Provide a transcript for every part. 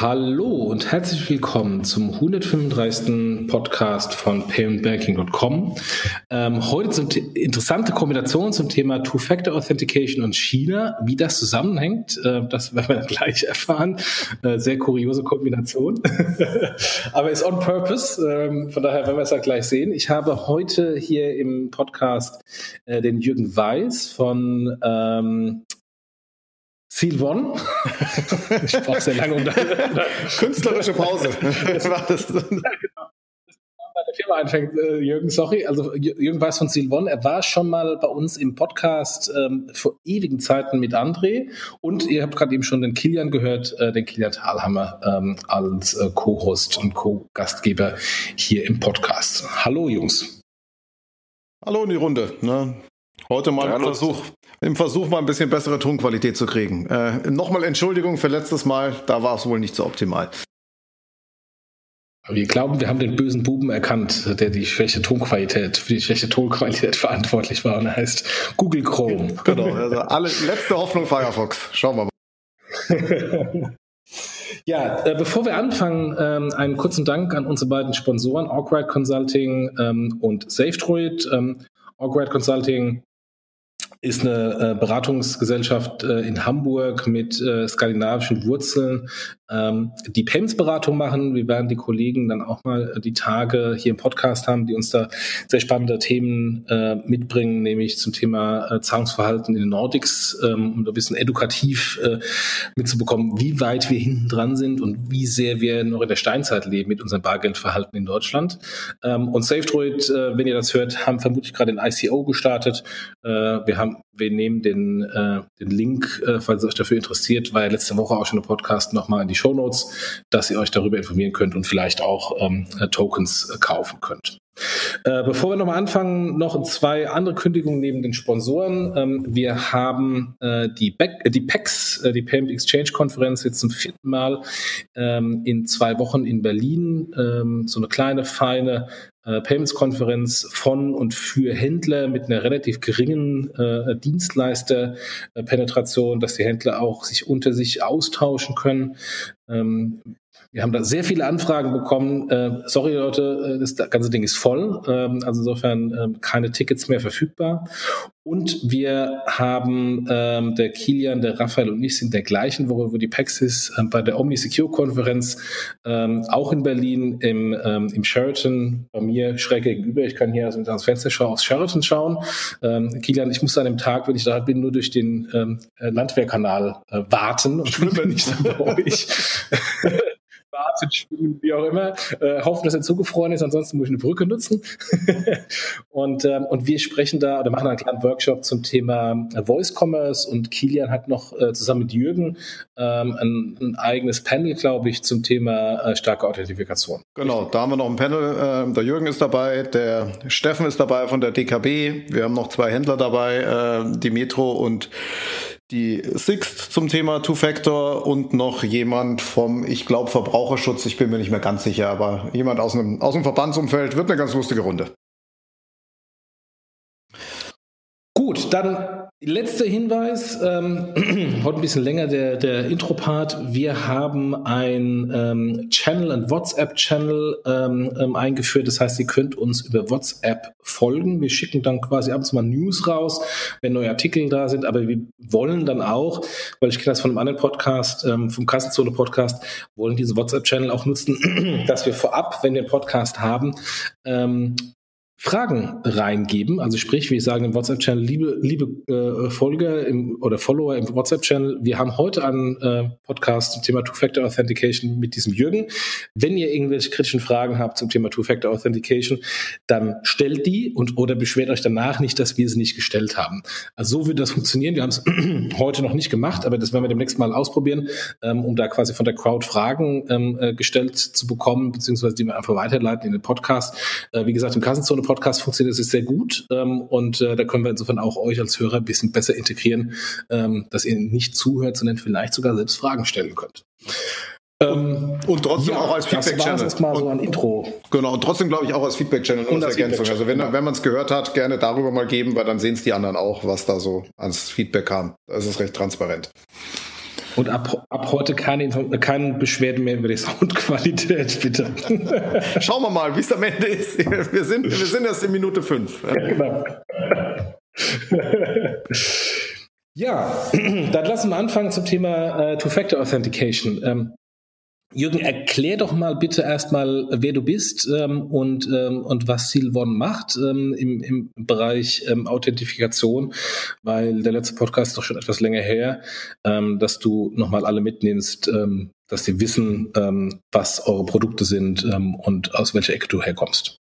Hallo und herzlich willkommen zum 135. Podcast von paymentbanking.com. Ähm, heute sind interessante Kombinationen zum Thema Two-Factor Authentication und China. Wie das zusammenhängt, äh, das werden wir gleich erfahren. Äh, sehr kuriose Kombination, aber ist on purpose. Ähm, von daher werden wir es ja gleich sehen. Ich habe heute hier im Podcast äh, den Jürgen Weiß von ähm, One. ich brauche sehr lange um da. Künstlerische Pause. das war das. Ja, genau. Der Firma anfängt, äh, Jürgen, sorry, also Jürgen weiß von One, er war schon mal bei uns im Podcast ähm, vor ewigen Zeiten mit André und ihr habt gerade eben schon den Kilian gehört, äh, den Kilian Thalhammer ähm, als äh, Co-Host und Co-Gastgeber hier im Podcast. Hallo Jungs. Hallo in die Runde. Ne? Heute mal ja, im Versuch, im Versuch mal ein bisschen bessere Tonqualität zu kriegen. Äh, Nochmal Entschuldigung für letztes Mal, da war es wohl nicht so optimal. Wir glauben, wir haben den bösen Buben erkannt, der die schlechte Tonqualität, für die schlechte Tonqualität verantwortlich war und er heißt Google Chrome. Genau, also alle, letzte Hoffnung Firefox. Schauen wir mal. Ja, äh, bevor wir anfangen, ähm, einen kurzen Dank an unsere beiden Sponsoren, Awkward Consulting ähm, und SafeDroid. Ähm, Awkward Consulting ist eine äh, Beratungsgesellschaft äh, in Hamburg mit äh, skandinavischen Wurzeln, ähm, die PEMS-Beratung machen. Wir werden die Kollegen dann auch mal die Tage hier im Podcast haben, die uns da sehr spannende Themen mitbringen, nämlich zum Thema Zahlungsverhalten in den Nordics, ähm, um ein bisschen edukativ mitzubekommen, wie weit wir hinten dran sind und wie sehr wir noch in der Steinzeit leben mit unserem Bargeldverhalten in Deutschland. Ähm, und SafeDroid, wenn ihr das hört, haben vermutlich gerade ein ICO gestartet. Wir haben wir nehmen den, äh, den Link, äh, falls ihr euch dafür interessiert, war ja letzte Woche auch schon ein Podcast nochmal in die Show Notes, dass ihr euch darüber informieren könnt und vielleicht auch ähm, äh, Tokens äh, kaufen könnt. Äh, bevor wir nochmal anfangen, noch zwei andere Kündigungen neben den Sponsoren. Ähm, wir haben äh, die, Back, äh, die PEX, äh, die Payment Exchange Konferenz, jetzt zum vierten Mal ähm, in zwei Wochen in Berlin. Ähm, so eine kleine, feine äh, Payments-Konferenz von und für Händler mit einer relativ geringen äh, Dienstleister-Penetration, dass die Händler auch sich unter sich austauschen können. Ähm, wir haben da sehr viele Anfragen bekommen. Äh, sorry Leute, äh, das ganze Ding ist voll. Ähm, also insofern äh, keine Tickets mehr verfügbar. Und wir haben ähm, der Kilian, der Raphael und ich sind der gleichen Woche, wo die Paxis äh, bei der Omni Secure Konferenz ähm, auch in Berlin im, ähm, im Sheraton bei mir schräg gegenüber. Ich kann hier also ans Fenster schauen, aufs Sheraton schauen. Ähm, Kilian, ich muss an dem Tag, wenn ich da bin, nur durch den ähm, Landwehrkanal äh, warten und bin nicht bei euch. warten, schwimmen, wie auch immer. Äh, hoffen, dass er zugefroren ist, ansonsten muss ich eine Brücke nutzen. und, ähm, und wir sprechen da oder machen einen kleinen Workshop zum Thema äh, Voice Commerce und Kilian hat noch äh, zusammen mit Jürgen ähm, ein, ein, eigenes Panel, glaube ich, zum Thema äh, starke Authentifikation. Genau, da haben wir noch ein Panel. Äh, der Jürgen ist dabei, der Steffen ist dabei von der DKB. Wir haben noch zwei Händler dabei, äh, die Metro und die Sixt zum Thema Two-Factor und noch jemand vom, ich glaube, Verbraucherschutz, ich bin mir nicht mehr ganz sicher, aber jemand aus dem, aus dem Verbandsumfeld, wird eine ganz lustige Runde. Gut, dann letzter Hinweis, ähm, heute ein bisschen länger der, der Intro-Part. Wir haben ein ähm, Channel, ein WhatsApp-Channel ähm, ähm, eingeführt. Das heißt, ihr könnt uns über WhatsApp folgen. Wir schicken dann quasi ab und zu mal News raus, wenn neue Artikel da sind. Aber wir wollen dann auch, weil ich kenne das von einem anderen Podcast, ähm, vom Kassenzone-Podcast, wollen diese WhatsApp-Channel auch nutzen, dass wir vorab, wenn wir einen Podcast haben, ähm, Fragen reingeben. Also sprich, wir sagen im WhatsApp-Channel, liebe, liebe äh, Folger im, oder Follower im WhatsApp-Channel, wir haben heute einen äh, Podcast zum Thema Two-Factor Authentication mit diesem Jürgen. Wenn ihr irgendwelche kritischen Fragen habt zum Thema Two-Factor Authentication, dann stellt die und oder beschwert euch danach nicht, dass wir sie nicht gestellt haben. Also so würde das funktionieren. Wir haben es heute noch nicht gemacht, aber das werden wir demnächst mal ausprobieren, ähm, um da quasi von der Crowd Fragen ähm, äh, gestellt zu bekommen, beziehungsweise die wir einfach weiterleiten in den Podcast. Äh, wie gesagt, im Kassenzone Podcast funktioniert es sehr gut ähm, und äh, da können wir insofern auch euch als Hörer ein bisschen besser integrieren, ähm, dass ihr nicht zuhört, sondern vielleicht sogar selbst Fragen stellen könnt. Ähm, und trotzdem ja, auch als Feedback-Channel. Das mal so ein Intro. Genau, und trotzdem glaube ich auch als Feedback-Channel und, und als Ergänzung. Also wenn, genau. wenn man es gehört hat, gerne darüber mal geben, weil dann sehen es die anderen auch, was da so ans Feedback kam. Das ist recht transparent. Und ab, ab heute keine, keine Beschwerden mehr über die Soundqualität, bitte. Schauen wir mal, wie es am Ende ist. Wir sind, wir sind erst in Minute 5. Ja, genau. Ja, dann lassen wir anfangen zum Thema äh, Two-Factor Authentication. Ähm, Jürgen, erklär doch mal bitte erstmal, wer du bist ähm, und, ähm, und was Silvon macht ähm, im, im Bereich ähm, Authentifikation, weil der letzte Podcast ist doch schon etwas länger her, ähm, dass du nochmal alle mitnimmst, ähm, dass sie wissen, was eure Produkte sind und aus welcher Ecke du herkommst.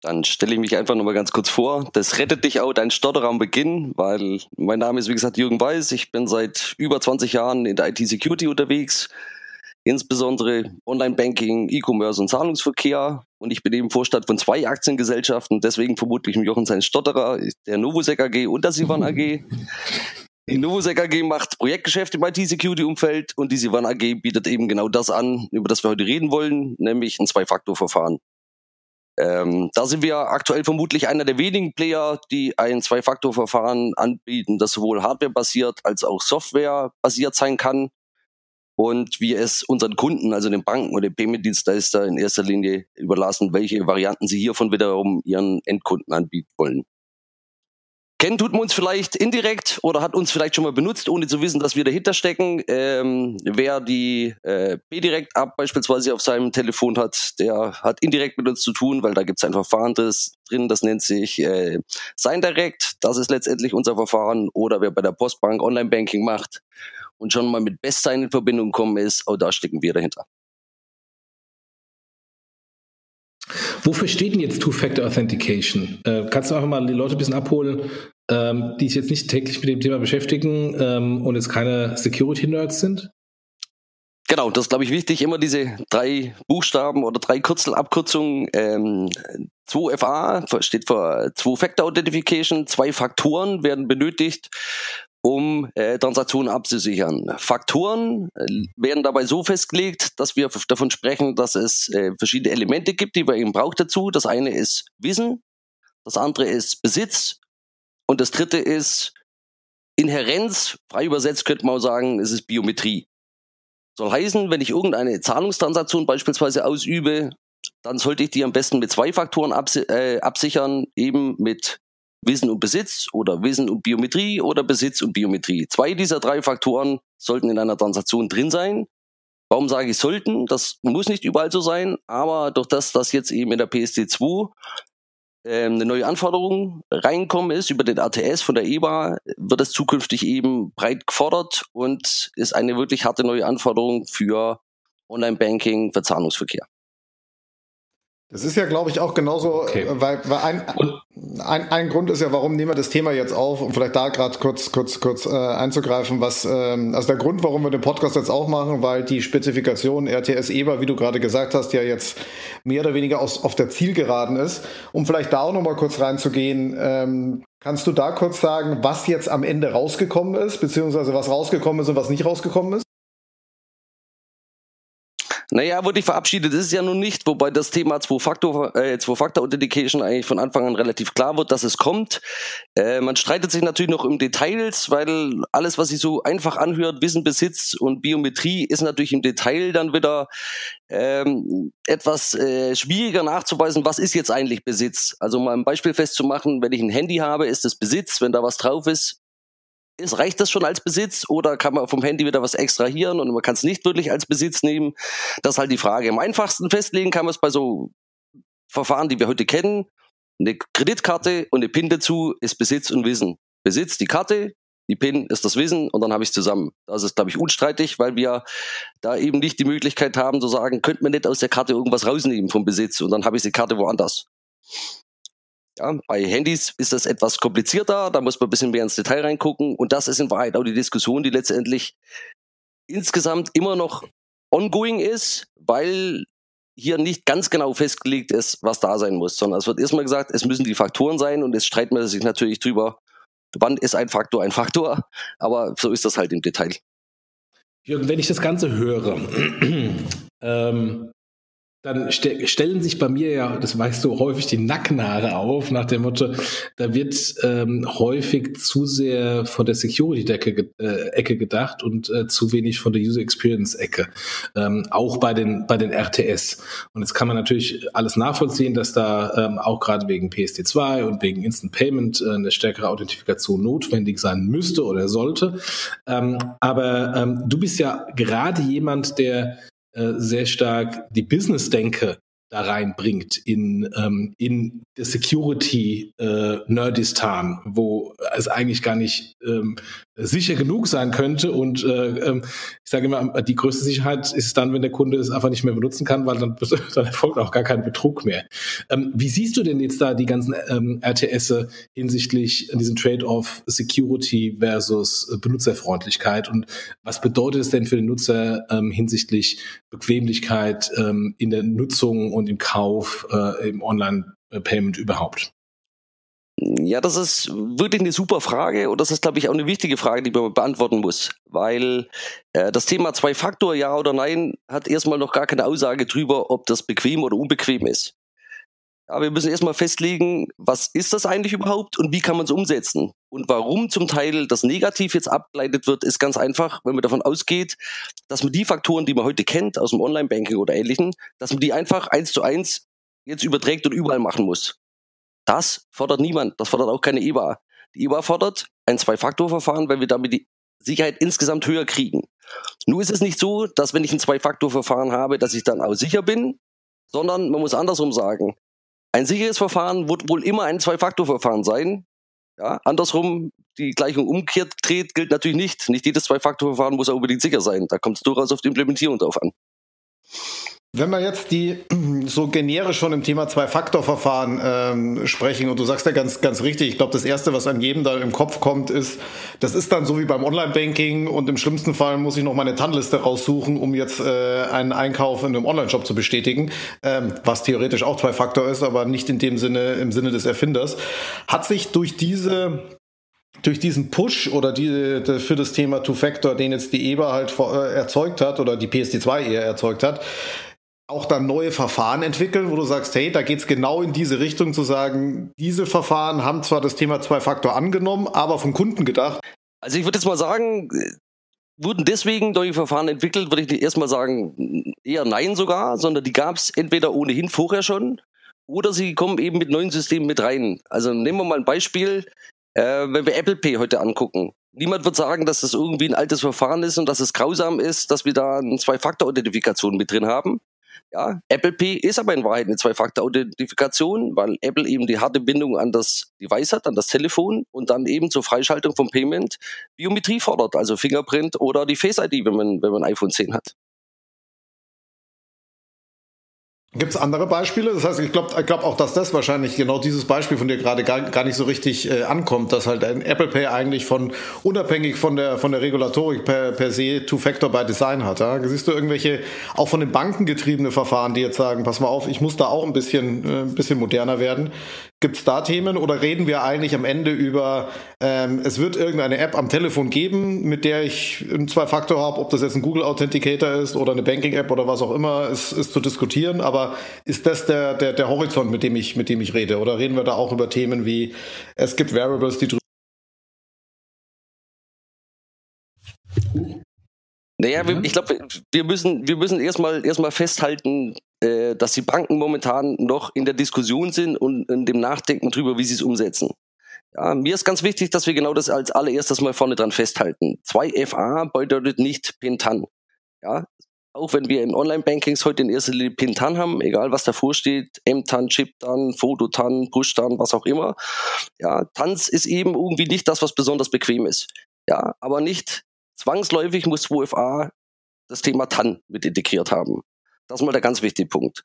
Dann stelle ich mich einfach nochmal ganz kurz vor. Das rettet dich auch dein Stotter am Beginn, weil mein Name ist, wie gesagt, Jürgen Weiß. Ich bin seit über 20 Jahren in der IT-Security unterwegs insbesondere Online-Banking, E-Commerce und Zahlungsverkehr. Und ich bin eben Vorstand von zwei Aktiengesellschaften, deswegen vermutlich Jochen sein Stotterer, der Novosec AG und der Sivan AG. Die Novosec AG macht Projektgeschäfte im IT-Security-Umfeld und die Sivan AG bietet eben genau das an, über das wir heute reden wollen, nämlich ein Zwei-Faktor-Verfahren. Ähm, da sind wir aktuell vermutlich einer der wenigen Player, die ein Zwei-Faktor-Verfahren anbieten, das sowohl hardware-basiert als auch software-basiert sein kann und wir es unseren Kunden, also den Banken oder den Payment-Dienstleister in erster Linie überlassen, welche Varianten sie hiervon wiederum ihren Endkunden anbieten wollen. Kennen tut man uns vielleicht indirekt oder hat uns vielleicht schon mal benutzt, ohne zu wissen, dass wir dahinter stecken. Ähm, wer die äh, B-Direct-App beispielsweise auf seinem Telefon hat, der hat indirekt mit uns zu tun, weil da gibt es ein Verfahren drin, das nennt sich äh, Sign Direct. Das ist letztendlich unser Verfahren. Oder wer bei der Postbank Online-Banking macht und schon mal mit Bestsein in Verbindung gekommen ist, auch da stecken wir dahinter. Wofür steht denn jetzt Two-Factor Authentication? Äh, kannst du einfach mal die Leute ein bisschen abholen, ähm, die sich jetzt nicht täglich mit dem Thema beschäftigen ähm, und jetzt keine Security-Nerds sind? Genau, das ist, glaube ich, wichtig. Immer diese drei Buchstaben oder drei Kürzelabkürzungen. Ähm, 2FA steht für Two-Factor Authentication. Zwei Faktoren werden benötigt, um äh, Transaktionen abzusichern. Faktoren äh, werden dabei so festgelegt, dass wir davon sprechen, dass es äh, verschiedene Elemente gibt, die man eben braucht dazu. Das eine ist Wissen, das andere ist Besitz und das dritte ist Inherenz. Frei übersetzt könnte man auch sagen, es ist Biometrie. Soll heißen, wenn ich irgendeine Zahlungstransaktion beispielsweise ausübe, dann sollte ich die am besten mit zwei Faktoren äh, absichern, eben mit Wissen und Besitz oder Wissen und Biometrie oder Besitz und Biometrie. Zwei dieser drei Faktoren sollten in einer Transaktion drin sein. Warum sage ich sollten? Das muss nicht überall so sein, aber durch das, dass jetzt eben in der PSD2 äh, eine neue Anforderung reinkommen ist über den ATS von der EBA, wird es zukünftig eben breit gefordert und ist eine wirklich harte neue Anforderung für Online-Banking, für Zahlungsverkehr. Das ist ja, glaube ich, auch genauso, okay. Äh, weil, weil ein, ein, ein Grund ist ja, warum nehmen wir das Thema jetzt auf, um vielleicht da gerade kurz, kurz, kurz äh, einzugreifen, was, ähm, also der Grund, warum wir den Podcast jetzt auch machen, weil die Spezifikation RTS EBA, wie du gerade gesagt hast, ja jetzt mehr oder weniger aus, auf der Zielgeraden ist. Um vielleicht da auch nochmal kurz reinzugehen, ähm, kannst du da kurz sagen, was jetzt am Ende rausgekommen ist, beziehungsweise was rausgekommen ist und was nicht rausgekommen ist? Naja, wurde ich verabschiedet, das ist ja nun nicht, wobei das Thema Zwei-Faktor äh, Zwei-Faktor-Authentication eigentlich von Anfang an relativ klar wird, dass es kommt. Äh, man streitet sich natürlich noch um Details, weil alles, was sich so einfach anhört, Wissen, Besitz und Biometrie, ist natürlich im Detail dann wieder ähm, etwas äh, schwieriger nachzuweisen, was ist jetzt eigentlich Besitz. Also mal ein Beispiel festzumachen, wenn ich ein Handy habe, ist es Besitz, wenn da was drauf ist, ist, reicht das schon als Besitz oder kann man vom Handy wieder was extrahieren und man kann es nicht wirklich als Besitz nehmen? Das ist halt die Frage. Am einfachsten festlegen kann man es bei so Verfahren, die wir heute kennen. Eine Kreditkarte und eine PIN dazu ist Besitz und Wissen. Besitz die Karte, die PIN ist das Wissen und dann habe ich es zusammen. Das ist, glaube ich, unstreitig, weil wir da eben nicht die Möglichkeit haben zu sagen, könnte man nicht aus der Karte irgendwas rausnehmen vom Besitz und dann habe ich die Karte woanders. Ja, bei Handys ist das etwas komplizierter, da muss man ein bisschen mehr ins Detail reingucken und das ist in Wahrheit auch die Diskussion, die letztendlich insgesamt immer noch ongoing ist, weil hier nicht ganz genau festgelegt ist, was da sein muss, sondern es wird erstmal gesagt, es müssen die Faktoren sein und jetzt streiten wir sich natürlich drüber, wann ist ein Faktor ein Faktor, aber so ist das halt im Detail. Jürgen, wenn ich das Ganze höre, ähm, dann ste stellen sich bei mir ja, das weißt du, häufig die Nackenhaare auf, nach dem Motto, da wird ähm, häufig zu sehr von der Security-Ecke äh, gedacht und äh, zu wenig von der User Experience-Ecke, ähm, auch bei den, bei den RTS. Und jetzt kann man natürlich alles nachvollziehen, dass da ähm, auch gerade wegen PSD2 und wegen Instant Payment äh, eine stärkere Authentifikation notwendig sein müsste oder sollte. Ähm, aber ähm, du bist ja gerade jemand, der äh, sehr stark die Business-Denke da reinbringt in, ähm, in der Security äh, Nerdistan, wo es eigentlich gar nicht ähm, sicher genug sein könnte. Und äh, ähm, ich sage immer, die größte Sicherheit ist dann, wenn der Kunde es einfach nicht mehr benutzen kann, weil dann, dann erfolgt auch gar kein Betrug mehr. Ähm, wie siehst du denn jetzt da die ganzen ähm, RTS hinsichtlich diesem Trade-off Security versus Benutzerfreundlichkeit? Und was bedeutet es denn für den Nutzer ähm, hinsichtlich Bequemlichkeit ähm, in der Nutzung und im Kauf äh, im Online-Payment überhaupt? Ja, das ist wirklich eine super Frage und das ist, glaube ich, auch eine wichtige Frage, die man beantworten muss, weil äh, das Thema Zwei-Faktor, ja oder nein, hat erstmal noch gar keine Aussage drüber, ob das bequem oder unbequem ist. Ja, wir müssen erstmal festlegen, was ist das eigentlich überhaupt und wie kann man es umsetzen? Und warum zum Teil das Negativ jetzt abgeleitet wird, ist ganz einfach, wenn man davon ausgeht, dass man die Faktoren, die man heute kennt aus dem Online-Banking oder ähnlichen, dass man die einfach eins zu eins jetzt überträgt und überall machen muss. Das fordert niemand. Das fordert auch keine EBA. Die EBA fordert ein Zwei-Faktor-Verfahren, weil wir damit die Sicherheit insgesamt höher kriegen. Nur ist es nicht so, dass wenn ich ein Zwei-Faktor-Verfahren habe, dass ich dann auch sicher bin, sondern man muss andersrum sagen. Ein sicheres Verfahren wird wohl immer ein Zwei-Faktor-Verfahren sein. Ja, andersrum, die Gleichung umgekehrt dreht, gilt natürlich nicht. Nicht jedes Zwei-Faktor-Verfahren muss auch unbedingt sicher sein. Da kommt es durchaus auf die Implementierung drauf an. Wenn wir jetzt die so generisch schon im Thema Zwei-Faktor-Verfahren ähm, sprechen und du sagst ja ganz, ganz richtig, ich glaube, das Erste, was an jedem da im Kopf kommt, ist, das ist dann so wie beim Online-Banking und im schlimmsten Fall muss ich noch meine TAN-Liste raussuchen, um jetzt äh, einen Einkauf in einem Online-Shop zu bestätigen, ähm, was theoretisch auch Zwei-Faktor ist, aber nicht in dem Sinne, im Sinne des Erfinders. Hat sich durch diese durch diesen Push oder die, die, für das Thema Two-Factor, den jetzt die EBA halt äh, erzeugt hat oder die PSD2 eher erzeugt hat, auch dann neue Verfahren entwickeln, wo du sagst, hey, da geht es genau in diese Richtung zu sagen, diese Verfahren haben zwar das Thema Zwei-Faktor angenommen, aber vom Kunden gedacht. Also ich würde jetzt mal sagen, wurden deswegen neue Verfahren entwickelt, würde ich erstmal sagen, eher nein sogar, sondern die gab es entweder ohnehin vorher schon oder sie kommen eben mit neuen Systemen mit rein. Also nehmen wir mal ein Beispiel, äh, wenn wir Apple Pay heute angucken. Niemand wird sagen, dass das irgendwie ein altes Verfahren ist und dass es grausam ist, dass wir da eine Zwei-Faktor-Identifikation mit drin haben. Ja, Apple Pay ist aber in Wahrheit eine Zwei-Faktor-Authentifikation, weil Apple eben die harte Bindung an das Device hat, an das Telefon und dann eben zur Freischaltung vom Payment Biometrie fordert, also Fingerprint oder die Face ID, wenn man, wenn man iPhone 10 hat. Gibt es andere Beispiele? Das heißt, ich glaube ich glaub auch, dass das wahrscheinlich genau dieses Beispiel von dir gerade gar, gar nicht so richtig äh, ankommt, dass halt ein Apple Pay eigentlich von unabhängig von der von der Regulatorik per, per se Two-Factor by Design hat. Ja? Siehst du irgendwelche auch von den Banken getriebene Verfahren, die jetzt sagen, pass mal auf, ich muss da auch ein bisschen äh, ein bisschen moderner werden? Gibt es da Themen oder reden wir eigentlich am Ende über, ähm, es wird irgendeine App am Telefon geben, mit der ich einen Zwei-Faktor habe, ob das jetzt ein Google Authenticator ist oder eine Banking-App oder was auch immer, ist, ist zu diskutieren. Aber ist das der, der, der Horizont, mit dem, ich, mit dem ich rede? Oder reden wir da auch über Themen wie, es gibt Variables, die drüber Naja, wir, ich glaube, wir müssen, wir müssen erstmal erstmal festhalten, äh, dass die Banken momentan noch in der Diskussion sind und in dem Nachdenken drüber, wie sie es umsetzen. Ja, mir ist ganz wichtig, dass wir genau das als allererstes mal vorne dran festhalten. 2FA bedeutet nicht Pentan. Ja, auch wenn wir in Online-Bankings heute in erster Linie Pintan haben, egal was davor steht, M-Tan, Chip-Tan, Foto-Tan, Push-Tan, was auch immer. Ja, Tanz ist eben irgendwie nicht das, was besonders bequem ist. Ja, aber nicht zwangsläufig muss 2FA das Thema TAN mit integriert haben. Das ist mal der ganz wichtige Punkt.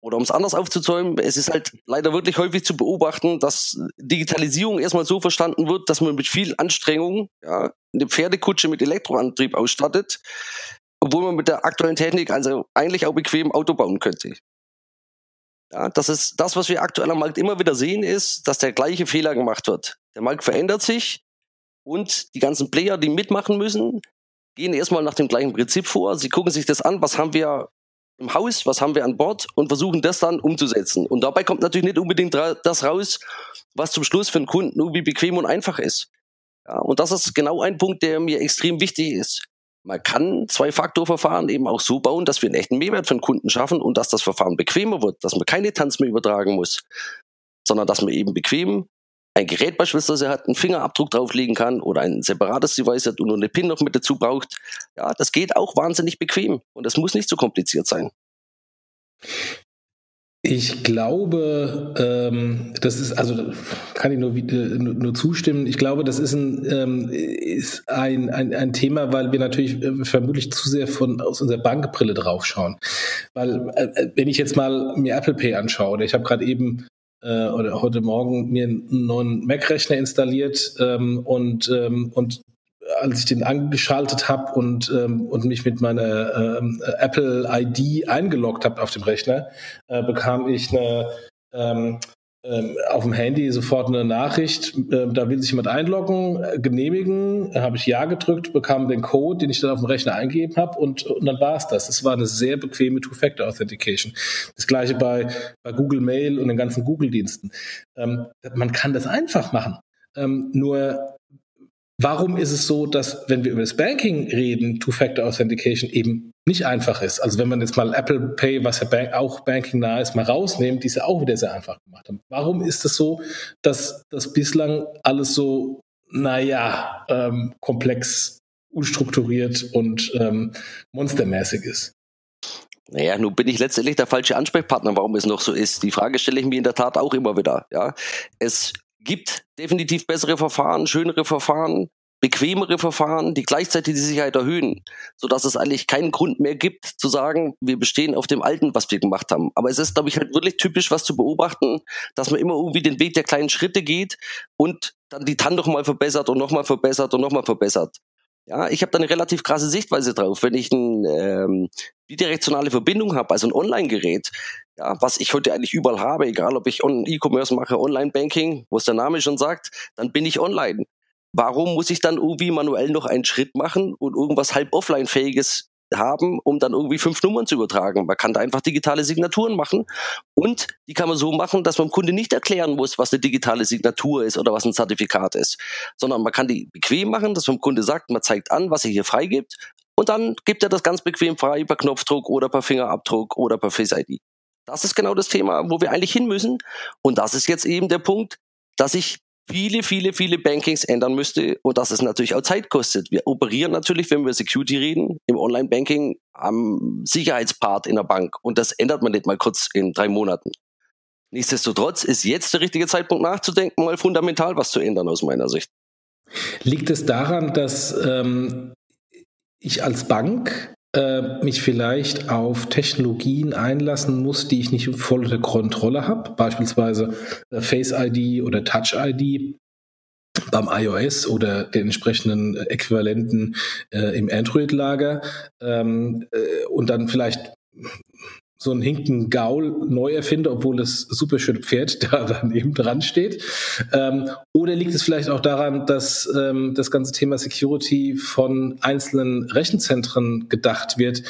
Oder um es anders aufzuzäumen, es ist halt leider wirklich häufig zu beobachten, dass Digitalisierung erstmal so verstanden wird, dass man mit viel Anstrengung ja, eine Pferdekutsche mit Elektroantrieb ausstattet obwohl man mit der aktuellen Technik also eigentlich auch bequem Auto bauen könnte. Ja, das ist das, was wir aktuell am Markt immer wieder sehen, ist, dass der gleiche Fehler gemacht wird. Der Markt verändert sich und die ganzen Player, die mitmachen müssen, gehen erstmal nach dem gleichen Prinzip vor. Sie gucken sich das an, was haben wir im Haus, was haben wir an Bord und versuchen das dann umzusetzen. Und dabei kommt natürlich nicht unbedingt das raus, was zum Schluss für den Kunden irgendwie bequem und einfach ist. Ja, und das ist genau ein Punkt, der mir extrem wichtig ist. Man kann Zwei-Faktor-Verfahren eben auch so bauen, dass wir einen echten Mehrwert für den Kunden schaffen und dass das Verfahren bequemer wird, dass man keine Tanz mehr übertragen muss, sondern dass man eben bequem ein Gerät beispielsweise hat, einen Fingerabdruck drauflegen kann oder ein separates Device hat und nur eine PIN noch mit dazu braucht. Ja, das geht auch wahnsinnig bequem und das muss nicht so kompliziert sein. Ich glaube, ähm, das ist, also kann ich nur, nur, nur, zustimmen. Ich glaube, das ist ein, ähm, ist ein, ein, ein Thema, weil wir natürlich äh, vermutlich zu sehr von aus unserer Bankbrille draufschauen. Weil, äh, wenn ich jetzt mal mir Apple Pay anschaue, oder ich habe gerade eben äh, oder heute Morgen mir einen neuen Mac-Rechner installiert ähm, und, ähm, und als ich den angeschaltet habe und, ähm, und mich mit meiner ähm, Apple ID eingeloggt habe auf dem Rechner, äh, bekam ich eine ähm, auf dem Handy sofort eine Nachricht, äh, da will sich jemand einloggen, äh, genehmigen, habe ich Ja gedrückt, bekam den Code, den ich dann auf dem Rechner eingegeben habe und, und dann war es das. Es war eine sehr bequeme Two-Factor-Authentication. Das gleiche bei, bei Google Mail und den ganzen Google-Diensten. Ähm, man kann das einfach machen. Ähm, nur Warum ist es so, dass, wenn wir über das Banking reden, Two-Factor Authentication eben nicht einfach ist? Also wenn man jetzt mal Apple Pay, was ja Bank, auch Banking nah ist, mal rausnimmt, die es ja auch wieder sehr einfach gemacht haben. Warum ist es so, dass das bislang alles so, naja, ähm, komplex, unstrukturiert und ähm, monstermäßig ist? Naja, nun bin ich letztendlich der falsche Ansprechpartner, warum es noch so ist. Die Frage stelle ich mir in der Tat auch immer wieder. Ja, es gibt definitiv bessere Verfahren, schönere Verfahren, bequemere Verfahren, die gleichzeitig die Sicherheit erhöhen, sodass es eigentlich keinen Grund mehr gibt zu sagen, wir bestehen auf dem Alten, was wir gemacht haben. Aber es ist, glaube ich, halt wirklich typisch, was zu beobachten, dass man immer irgendwie den Weg der kleinen Schritte geht und dann die TAN nochmal verbessert und nochmal verbessert und nochmal verbessert. Ja, ich habe da eine relativ krasse Sichtweise drauf. Wenn ich eine ähm, bidirektionale Verbindung habe, also ein Online-Gerät, ja, was ich heute eigentlich überall habe, egal ob ich E-Commerce mache, Online-Banking, wo es der Name schon sagt, dann bin ich online. Warum muss ich dann irgendwie manuell noch einen Schritt machen und irgendwas halb offline-fähiges haben, um dann irgendwie fünf Nummern zu übertragen. Man kann da einfach digitale Signaturen machen und die kann man so machen, dass man dem Kunde nicht erklären muss, was eine digitale Signatur ist oder was ein Zertifikat ist, sondern man kann die bequem machen, dass man dem Kunde sagt, man zeigt an, was er hier freigibt und dann gibt er das ganz bequem frei per Knopfdruck oder per Fingerabdruck oder per Face ID. Das ist genau das Thema, wo wir eigentlich hin müssen. Und das ist jetzt eben der Punkt, dass ich viele, viele, viele Bankings ändern müsste und dass es natürlich auch Zeit kostet. Wir operieren natürlich, wenn wir Security reden, im Online-Banking am Sicherheitspart in der Bank und das ändert man nicht mal kurz in drei Monaten. Nichtsdestotrotz ist jetzt der richtige Zeitpunkt nachzudenken, mal fundamental was zu ändern aus meiner Sicht. Liegt es daran, dass ähm, ich als Bank äh, mich vielleicht auf Technologien einlassen muss, die ich nicht voll unter Kontrolle habe, beispielsweise äh, Face ID oder Touch ID beim iOS oder den entsprechenden Äquivalenten äh, im Android-Lager. Ähm, äh, und dann vielleicht so einen Hinken Gaul neu erfinde, obwohl das super schöne Pferd da daneben dran steht? Ähm, oder liegt es vielleicht auch daran, dass ähm, das ganze Thema Security von einzelnen Rechenzentren gedacht wird,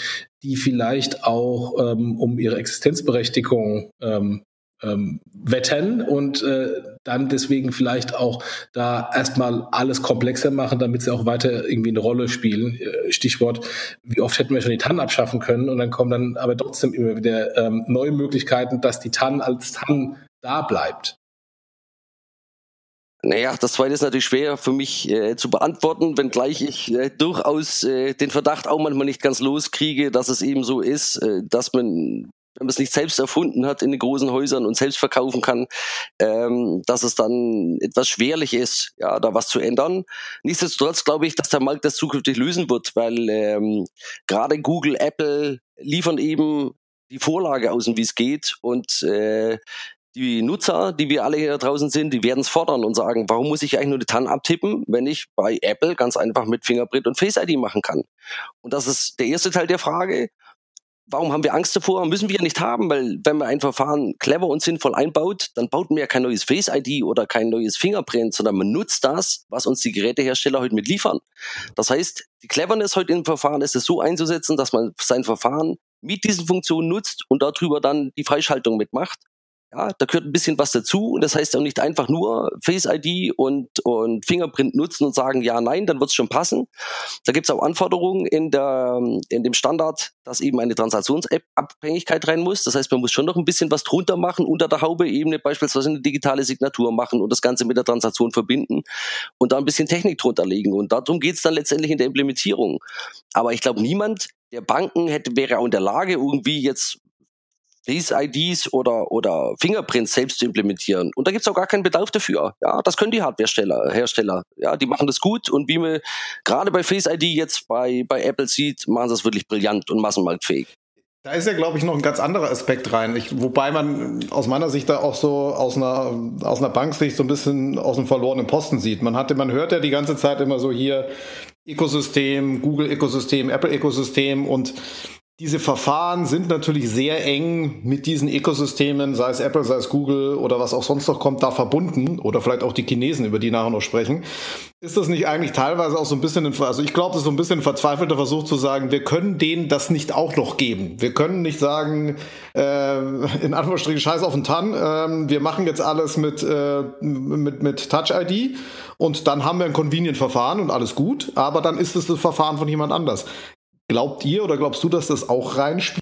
die vielleicht auch ähm, um ihre Existenzberechtigung ähm, ähm, wettern und äh, dann deswegen vielleicht auch da erstmal alles komplexer machen, damit sie auch weiter irgendwie eine Rolle spielen. Äh, Stichwort, wie oft hätten wir schon die TAN abschaffen können und dann kommen dann aber trotzdem immer wieder ähm, neue Möglichkeiten, dass die TAN als TAN da bleibt. Naja, das zweite ist natürlich schwer für mich äh, zu beantworten, wenngleich ich äh, durchaus äh, den Verdacht auch manchmal nicht ganz loskriege, dass es eben so ist, äh, dass man wenn man es nicht selbst erfunden hat in den großen Häusern und selbst verkaufen kann, ähm, dass es dann etwas schwerlich ist, ja, da was zu ändern. Nichtsdestotrotz glaube ich, dass der Markt das zukünftig lösen wird, weil ähm, gerade Google, Apple liefern eben die Vorlage aus, wie es geht und äh, die Nutzer, die wir alle hier draußen sind, die werden es fordern und sagen, warum muss ich eigentlich nur die TAN abtippen, wenn ich bei Apple ganz einfach mit Fingerprint und Face ID machen kann? Und das ist der erste Teil der Frage. Warum haben wir Angst davor? Müssen wir ja nicht haben, weil wenn man ein Verfahren clever und sinnvoll einbaut, dann baut man ja kein neues Face ID oder kein neues Fingerprint, sondern man nutzt das, was uns die Gerätehersteller heute mit liefern. Das heißt, die Cleverness heute im Verfahren ist es so einzusetzen, dass man sein Verfahren mit diesen Funktionen nutzt und darüber dann die Freischaltung mitmacht. Ja, da gehört ein bisschen was dazu und das heißt auch nicht einfach nur Face ID und, und Fingerprint nutzen und sagen, ja, nein, dann wird es schon passen. Da gibt es auch Anforderungen in, der, in dem Standard, dass eben eine Transaktionsabhängigkeit rein muss. Das heißt, man muss schon noch ein bisschen was drunter machen, unter der Haube Ebene beispielsweise eine digitale Signatur machen und das Ganze mit der Transaktion verbinden und da ein bisschen Technik drunter legen. Und darum geht es dann letztendlich in der Implementierung. Aber ich glaube, niemand der Banken hätte, wäre auch in der Lage, irgendwie jetzt Face-IDs oder, oder Fingerprints selbst zu implementieren. Und da gibt es auch gar keinen Bedarf dafür. Ja, das können die Hardware-Hersteller. Hersteller. Ja, die machen das gut und wie man gerade bei Face-ID jetzt bei, bei Apple sieht, machen sie das wirklich brillant und massenmarktfähig. Da ist ja, glaube ich, noch ein ganz anderer Aspekt rein. Ich, wobei man aus meiner Sicht da auch so aus einer, aus einer Banksicht so ein bisschen aus einem verlorenen Posten sieht. Man hatte, man hört ja die ganze Zeit immer so hier Ökosystem, Google-Ökosystem, Apple-Ökosystem und diese Verfahren sind natürlich sehr eng mit diesen Ökosystemen, sei es Apple, sei es Google oder was auch sonst noch kommt, da verbunden oder vielleicht auch die Chinesen, über die nachher noch sprechen. Ist das nicht eigentlich teilweise auch so ein bisschen, also ich glaube, das ist so ein bisschen ein verzweifelter Versuch zu sagen, wir können denen das nicht auch noch geben. Wir können nicht sagen, äh, in Anführungsstrichen Scheiß auf den Tann, äh, wir machen jetzt alles mit, äh, mit, mit Touch-ID und dann haben wir ein Convenient-Verfahren und alles gut, aber dann ist es das Verfahren von jemand anders. Glaubt ihr oder glaubst du, dass das auch reinspielt?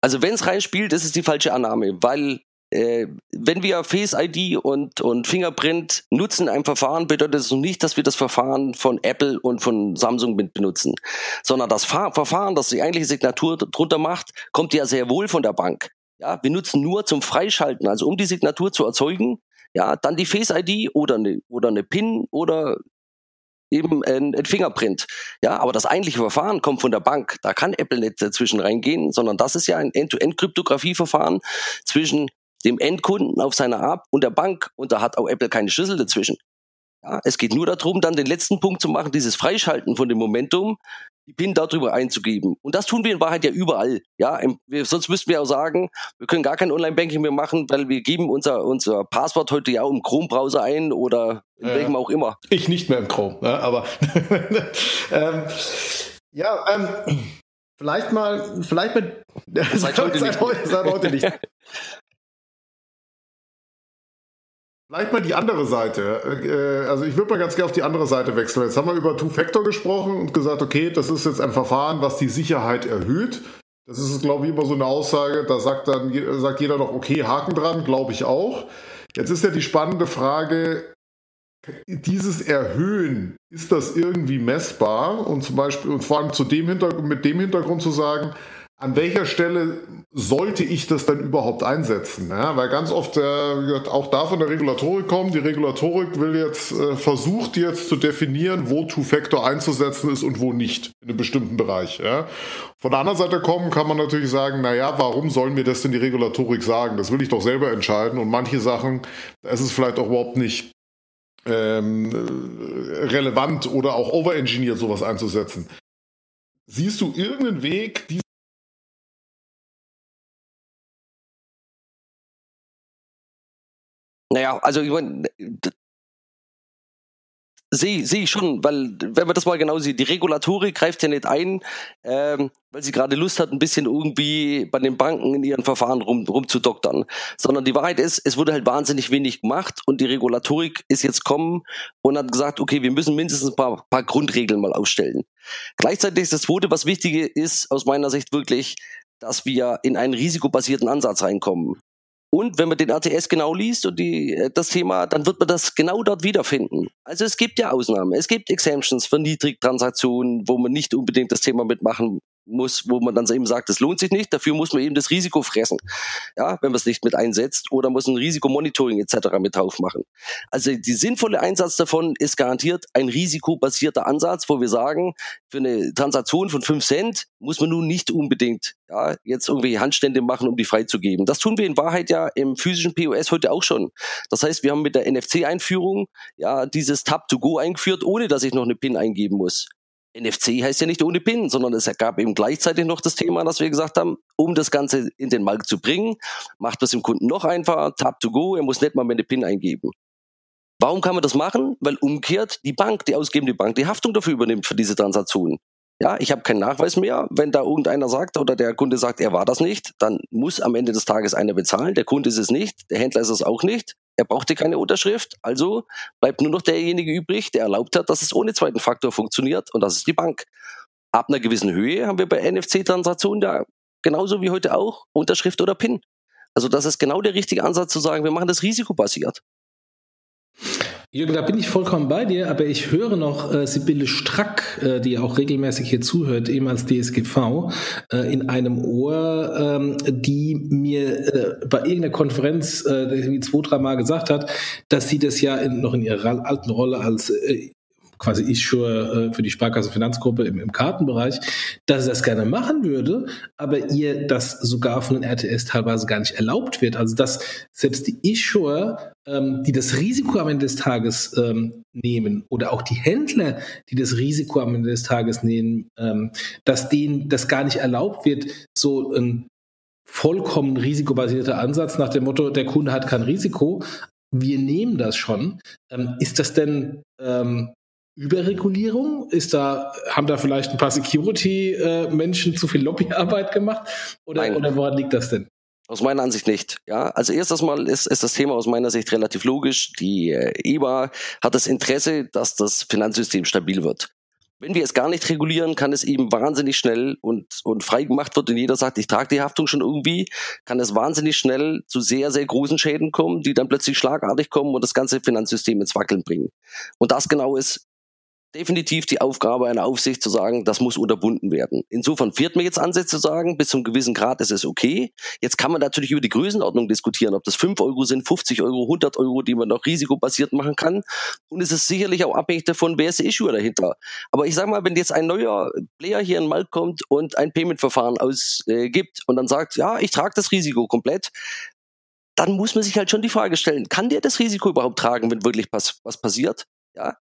Also wenn es reinspielt, ist es die falsche Annahme, weil äh, wenn wir Face ID und, und Fingerprint nutzen in einem Verfahren, bedeutet das noch nicht, dass wir das Verfahren von Apple und von Samsung mit benutzen, sondern das Fa Verfahren, das die eigentliche Signatur drunter macht, kommt ja sehr wohl von der Bank. Ja, wir nutzen nur zum Freischalten, also um die Signatur zu erzeugen, ja, dann die Face ID oder eine, oder eine PIN oder eben ein, ein Fingerprint. Ja, aber das eigentliche Verfahren kommt von der Bank. Da kann Apple nicht dazwischen reingehen, sondern das ist ja ein End-to-End-Kryptografie-Verfahren zwischen dem Endkunden auf seiner App und der Bank. Und da hat auch Apple keine Schlüssel dazwischen. Ja, es geht nur darum, dann den letzten Punkt zu machen, dieses Freischalten von dem Momentum, PIN darüber einzugeben. Und das tun wir in Wahrheit ja überall. Ja, wir, sonst müssten wir auch sagen, wir können gar kein Online-Banking mehr machen, weil wir geben unser, unser Passwort heute ja auch im Chrome-Browser ein oder in ja, welchem auch immer. Ich nicht mehr im Chrome, ja, aber ähm, ja, ähm, vielleicht mal, vielleicht mit seit heute seit, nicht. Seit heute nicht. Vielleicht mal die andere Seite. Äh, also ich würde mal ganz gerne auf die andere Seite wechseln. Jetzt haben wir über Two-Factor gesprochen und gesagt, okay, das ist jetzt ein Verfahren, was die Sicherheit erhöht. Das ist, glaube ich, immer so eine Aussage, da sagt dann sagt jeder doch, okay, Haken dran, glaube ich auch. Jetzt ist ja die spannende Frage, dieses Erhöhen, ist das irgendwie messbar? Und zum Beispiel, und vor allem zu dem Hintergrund, mit dem Hintergrund zu sagen, an welcher Stelle sollte ich das dann überhaupt einsetzen? Ja, weil ganz oft äh, auch da von der Regulatorik kommt, die Regulatorik will jetzt, äh, versucht jetzt zu definieren, wo Two-Factor einzusetzen ist und wo nicht in einem bestimmten Bereich. Ja. Von der anderen Seite kommen kann man natürlich sagen, naja, warum sollen wir das denn die Regulatorik sagen? Das will ich doch selber entscheiden und manche Sachen, es ist vielleicht auch überhaupt nicht ähm, relevant oder auch overengineert, sowas einzusetzen. Siehst du irgendeinen Weg, diese Naja, also ich meine, sehe seh ich schon, weil wenn man das mal genau sieht, die Regulatorik greift ja nicht ein, ähm, weil sie gerade Lust hat, ein bisschen irgendwie bei den Banken in ihren Verfahren rum, rumzudoktern. Sondern die Wahrheit ist, es wurde halt wahnsinnig wenig gemacht und die Regulatorik ist jetzt kommen und hat gesagt, okay, wir müssen mindestens ein paar, paar Grundregeln mal ausstellen. Gleichzeitig ist das zweite, was wichtige ist, aus meiner Sicht wirklich, dass wir in einen risikobasierten Ansatz reinkommen. Und wenn man den RTS genau liest und die, äh, das Thema, dann wird man das genau dort wiederfinden. Also es gibt ja Ausnahmen. Es gibt Exemptions für Niedrigtransaktionen, wo man nicht unbedingt das Thema mitmachen muss, wo man dann eben sagt, das lohnt sich nicht, dafür muss man eben das Risiko fressen, ja, wenn man es nicht mit einsetzt oder muss ein Risikomonitoring etc. mit drauf machen. Also die sinnvolle Einsatz davon ist garantiert ein risikobasierter Ansatz, wo wir sagen, für eine Transaktion von 5 Cent muss man nun nicht unbedingt ja, jetzt irgendwie Handstände machen, um die freizugeben. Das tun wir in Wahrheit ja im physischen POS heute auch schon. Das heißt, wir haben mit der NFC-Einführung ja dieses Tap-to-Go eingeführt, ohne dass ich noch eine PIN eingeben muss. NFC heißt ja nicht ohne PIN, sondern es gab eben gleichzeitig noch das Thema, dass wir gesagt haben, um das Ganze in den Markt zu bringen, macht das dem Kunden noch einfacher, Tap to Go, er muss nicht mal mehr eine PIN eingeben. Warum kann man das machen? Weil umgekehrt die Bank, die ausgebende Bank, die Haftung dafür übernimmt für diese Transaktion. Ja, ich habe keinen Nachweis mehr. Wenn da irgendeiner sagt oder der Kunde sagt, er war das nicht, dann muss am Ende des Tages einer bezahlen. Der Kunde ist es nicht, der Händler ist es auch nicht. Er brauchte keine Unterschrift, also bleibt nur noch derjenige übrig, der erlaubt hat, dass es ohne zweiten Faktor funktioniert und das ist die Bank. Ab einer gewissen Höhe haben wir bei NFC-Transaktionen da genauso wie heute auch Unterschrift oder PIN. Also das ist genau der richtige Ansatz zu sagen, wir machen das risikobasiert. Jürgen, da bin ich vollkommen bei dir, aber ich höre noch äh, Sibylle Strack, äh, die auch regelmäßig hier zuhört, ehemals DSGV, äh, in einem Ohr, ähm, die mir äh, bei irgendeiner Konferenz äh, irgendwie zwei, dreimal gesagt hat, dass sie das ja in, noch in ihrer alten Rolle als äh, quasi Issuer äh, für die Sparkasse Finanzgruppe im, im Kartenbereich, dass er das gerne machen würde, aber ihr das sogar von den RTS teilweise gar nicht erlaubt wird. Also dass selbst die Issuer, ähm, die das Risiko am Ende des Tages ähm, nehmen oder auch die Händler, die das Risiko am Ende des Tages nehmen, ähm, dass denen das gar nicht erlaubt wird, so ein vollkommen risikobasierter Ansatz nach dem Motto, der Kunde hat kein Risiko, wir nehmen das schon. Ähm, ist das denn ähm, Überregulierung? Ist da, haben da vielleicht ein paar Security-Menschen zu viel Lobbyarbeit gemacht? Oder, oder woran liegt das denn? Aus meiner Ansicht nicht. Ja, also erstes Mal ist, ist das Thema aus meiner Sicht relativ logisch. Die äh, EBA hat das Interesse, dass das Finanzsystem stabil wird. Wenn wir es gar nicht regulieren, kann es eben wahnsinnig schnell und, und frei gemacht wird und jeder sagt, ich trage die Haftung schon irgendwie, kann es wahnsinnig schnell zu sehr, sehr großen Schäden kommen, die dann plötzlich schlagartig kommen und das ganze Finanzsystem ins Wackeln bringen. Und das genau ist definitiv die Aufgabe einer Aufsicht zu sagen, das muss unterbunden werden. Insofern fehlt mir jetzt Ansätze zu sagen, bis zum gewissen Grad ist es okay. Jetzt kann man natürlich über die Größenordnung diskutieren, ob das 5 Euro sind, 50 Euro, 100 Euro, die man noch risikobasiert machen kann. Und es ist sicherlich auch abhängig davon, wer ist der Issue dahinter. Aber ich sage mal, wenn jetzt ein neuer Player hier in den Markt kommt und ein Payment-Verfahren ausgibt äh, und dann sagt, ja, ich trage das Risiko komplett, dann muss man sich halt schon die Frage stellen, kann der das Risiko überhaupt tragen, wenn wirklich was, was passiert? Ja,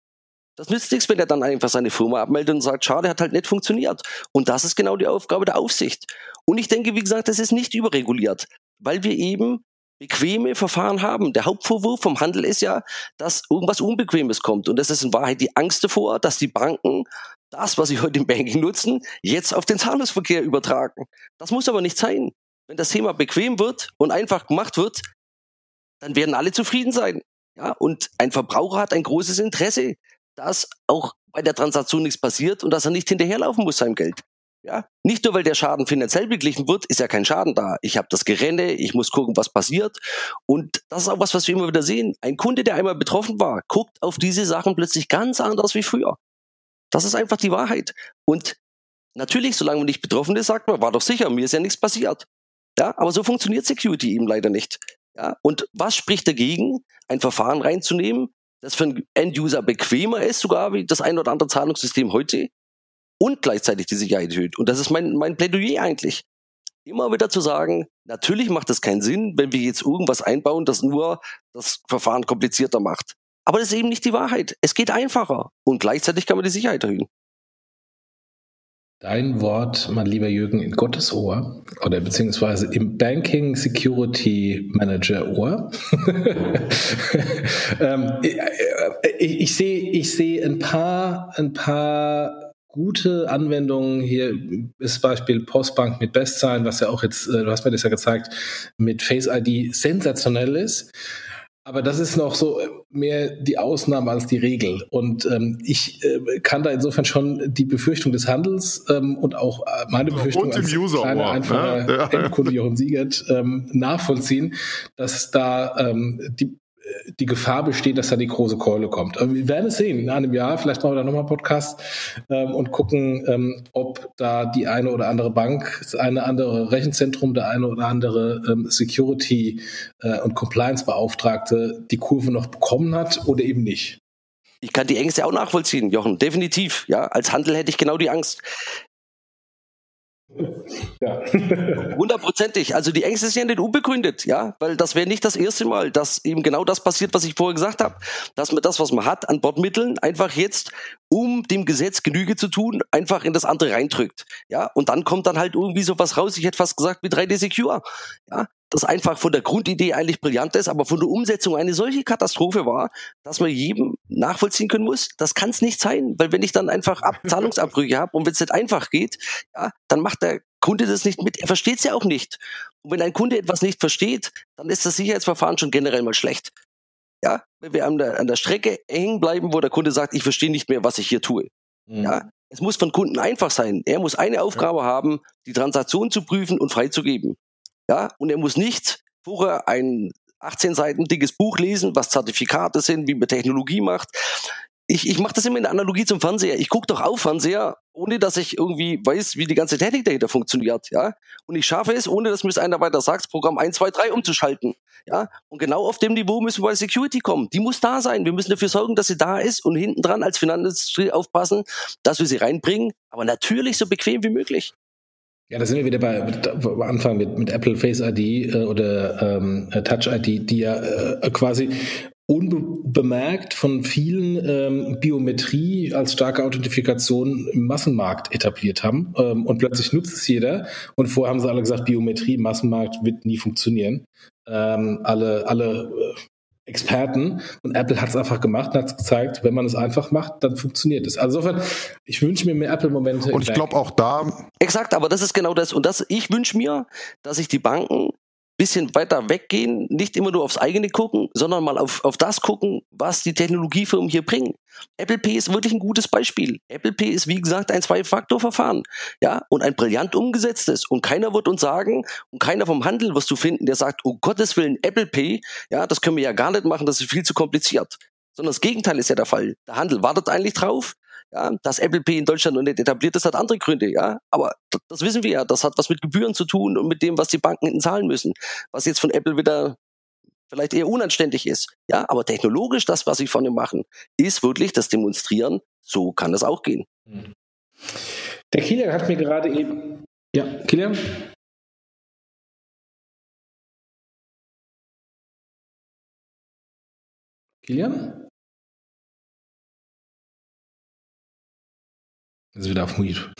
das nützt nichts, wenn er dann einfach seine Firma abmeldet und sagt, schade, hat halt nicht funktioniert. Und das ist genau die Aufgabe der Aufsicht. Und ich denke, wie gesagt, das ist nicht überreguliert, weil wir eben bequeme Verfahren haben. Der Hauptvorwurf vom Handel ist ja, dass irgendwas Unbequemes kommt. Und das ist in Wahrheit die Angst davor, dass die Banken das, was sie heute im Banking nutzen, jetzt auf den Zahlungsverkehr übertragen. Das muss aber nicht sein. Wenn das Thema bequem wird und einfach gemacht wird, dann werden alle zufrieden sein. Ja, und ein Verbraucher hat ein großes Interesse dass auch bei der Transaktion nichts passiert und dass er nicht hinterherlaufen muss seinem Geld. Ja, nicht nur weil der Schaden finanziell beglichen wird, ist ja kein Schaden da. Ich habe das Gerenne, ich muss gucken, was passiert. Und das ist auch was, was wir immer wieder sehen. Ein Kunde, der einmal betroffen war, guckt auf diese Sachen plötzlich ganz anders wie früher. Das ist einfach die Wahrheit. Und natürlich, solange man nicht betroffen ist, sagt man, war doch sicher, mir ist ja nichts passiert. Ja, aber so funktioniert Security eben leider nicht. Ja, und was spricht dagegen, ein Verfahren reinzunehmen, das für einen End-User bequemer ist, sogar wie das ein oder andere Zahlungssystem heute und gleichzeitig die Sicherheit erhöht. Und das ist mein, mein Plädoyer eigentlich. Immer wieder zu sagen, natürlich macht es keinen Sinn, wenn wir jetzt irgendwas einbauen, das nur das Verfahren komplizierter macht. Aber das ist eben nicht die Wahrheit. Es geht einfacher und gleichzeitig kann man die Sicherheit erhöhen. Dein Wort, mein lieber Jürgen, in Gottes Ohr oder beziehungsweise im Banking Security Manager Ohr. ähm, ich, ich, ich sehe ich sehe ein paar, ein paar gute Anwendungen. Hier ist Beispiel Postbank mit Bestzahlen, was ja auch jetzt, äh, du hast mir das ja gezeigt, mit Face ID sensationell ist. Aber das ist noch so mehr die Ausnahme als die Regel. Und ähm, ich äh, kann da insofern schon die Befürchtung des Handels ähm, und auch äh, meine Befürchtung und als User kleiner, einfacher ne? ja. Endkunde Jochen Siegert ähm, nachvollziehen, dass da ähm, die die Gefahr besteht, dass da die große Keule kommt. Wir werden es sehen in einem Jahr. Vielleicht machen wir da nochmal einen Podcast ähm, und gucken, ähm, ob da die eine oder andere Bank, das eine andere Rechenzentrum, der eine oder andere ähm, Security- äh, und Compliance-Beauftragte die Kurve noch bekommen hat oder eben nicht. Ich kann die Ängste auch nachvollziehen, Jochen, definitiv. Ja, als Handel hätte ich genau die Angst. Ja. Hundertprozentig. Also die Ängste sind ja nicht unbegründet, ja, weil das wäre nicht das erste Mal, dass eben genau das passiert, was ich vorher gesagt habe, dass man das, was man hat an Bordmitteln, einfach jetzt, um dem Gesetz Genüge zu tun, einfach in das andere reindrückt, ja, und dann kommt dann halt irgendwie sowas raus. Ich hätte fast gesagt wie 3D Secure, ja, das einfach von der Grundidee eigentlich brillant ist, aber von der Umsetzung eine solche Katastrophe war, dass man jedem nachvollziehen können muss, das kann es nicht sein, weil wenn ich dann einfach Ab Zahlungsabbrüche habe und wenn es nicht einfach geht, ja, dann macht der Kunde das nicht mit, er versteht es ja auch nicht. Und wenn ein Kunde etwas nicht versteht, dann ist das Sicherheitsverfahren schon generell mal schlecht. Ja, wenn wir an der, an der Strecke hängen bleiben, wo der Kunde sagt, ich verstehe nicht mehr, was ich hier tue. Mhm. Ja, es muss von Kunden einfach sein. Er muss eine Aufgabe ja. haben, die Transaktion zu prüfen und freizugeben. Ja, und er muss nicht vorher ein 18 Seiten dickes Buch lesen, was Zertifikate sind, wie man Technologie macht. Ich, ich mache das immer in der Analogie zum Fernseher. Ich gucke doch auf Fernseher, ohne dass ich irgendwie weiß, wie die ganze Technik dahinter funktioniert. Ja? Und ich schaffe es, ohne dass mir es einer weiter sagt, Programm 1, 2, 3 umzuschalten. Ja? Und genau auf dem Niveau müssen wir bei Security kommen. Die muss da sein. Wir müssen dafür sorgen, dass sie da ist und hinten dran als Finanzindustrie aufpassen, dass wir sie reinbringen. Aber natürlich so bequem wie möglich. Ja, da sind wir wieder bei, bei Anfang mit, mit Apple Face ID äh, oder ähm, Touch ID, die ja äh, quasi unbemerkt von vielen ähm, Biometrie als starke Authentifikation im Massenmarkt etabliert haben. Ähm, und plötzlich nutzt es jeder. Und vorher haben sie alle gesagt, Biometrie Massenmarkt wird nie funktionieren. Ähm, alle alle äh, Experten und Apple hat es einfach gemacht und hat es gezeigt, wenn man es einfach macht, dann funktioniert es. Also insofern, ich wünsche mir mehr Apple-Momente. Und ich glaube auch da. Exakt, aber das ist genau das. Und das, ich wünsche mir, dass sich die Banken bisschen weiter weggehen, nicht immer nur aufs eigene gucken, sondern mal auf, auf das gucken, was die Technologiefirmen hier bringen. Apple Pay ist wirklich ein gutes Beispiel. Apple Pay ist, wie gesagt, ein Zwei-Faktor-Verfahren. Ja, und ein brillant umgesetztes. Und keiner wird uns sagen, und keiner vom Handel wirst du finden, der sagt, oh Gottes Willen, Apple Pay, ja, das können wir ja gar nicht machen, das ist viel zu kompliziert. Sondern das Gegenteil ist ja der Fall. Der Handel wartet eigentlich drauf, ja, dass Apple Pay in Deutschland noch nicht etabliert ist, hat andere Gründe, ja. Aber das wissen wir ja. Das hat was mit Gebühren zu tun und mit dem, was die Banken hinten zahlen müssen. Was jetzt von Apple wieder vielleicht eher unanständig ist. Ja, aber technologisch das, was sie von dem machen, ist wirklich das Demonstrieren. So kann das auch gehen. Der Kilian hat mir gerade eben. Ja, Kilian? Kilian? Ist wieder auf Mute.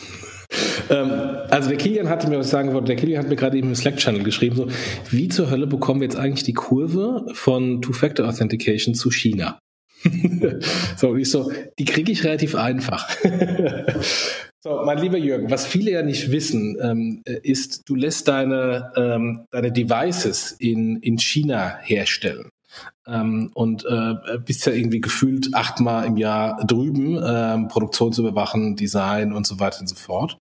ähm, also der Kilian hatte mir was sagen wollte, der Kilian hat mir gerade eben im Slack-Channel geschrieben, so, wie zur Hölle bekommen wir jetzt eigentlich die Kurve von Two-Factor Authentication zu China? so, und ich so, die kriege ich relativ einfach. so, mein lieber Jürgen, was viele ja nicht wissen, ähm, ist, du lässt deine, ähm, deine Devices in, in China herstellen. Ähm, und äh, bist ja irgendwie gefühlt achtmal im Jahr drüben, ähm, Produktion zu überwachen, Design und so weiter und so fort.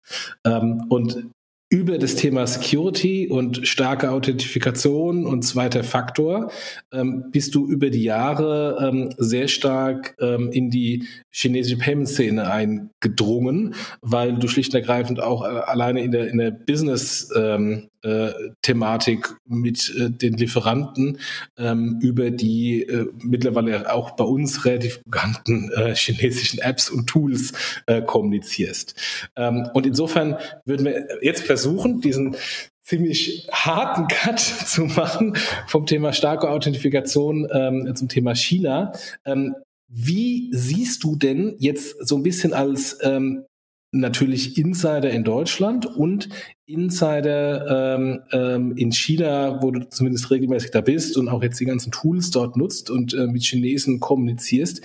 Ähm, und über das Thema Security und starke Authentifikation und zweiter Faktor ähm, bist du über die Jahre ähm, sehr stark ähm, in die chinesische Payment-Szene eingedrungen, weil du schlicht und ergreifend auch äh, alleine in der, in der Business ähm, äh, Thematik mit äh, den Lieferanten ähm, über die äh, mittlerweile auch bei uns relativ bekannten äh, chinesischen Apps und Tools äh, kommunizierst. Ähm, und insofern würden wir jetzt versuchen, diesen ziemlich harten Cut zu machen vom Thema starke Authentifikation ähm, zum Thema China. Ähm, wie siehst du denn jetzt so ein bisschen als ähm, natürlich Insider in Deutschland und Insider ähm, ähm, in China, wo du zumindest regelmäßig da bist und auch jetzt die ganzen Tools dort nutzt und äh, mit Chinesen kommunizierst.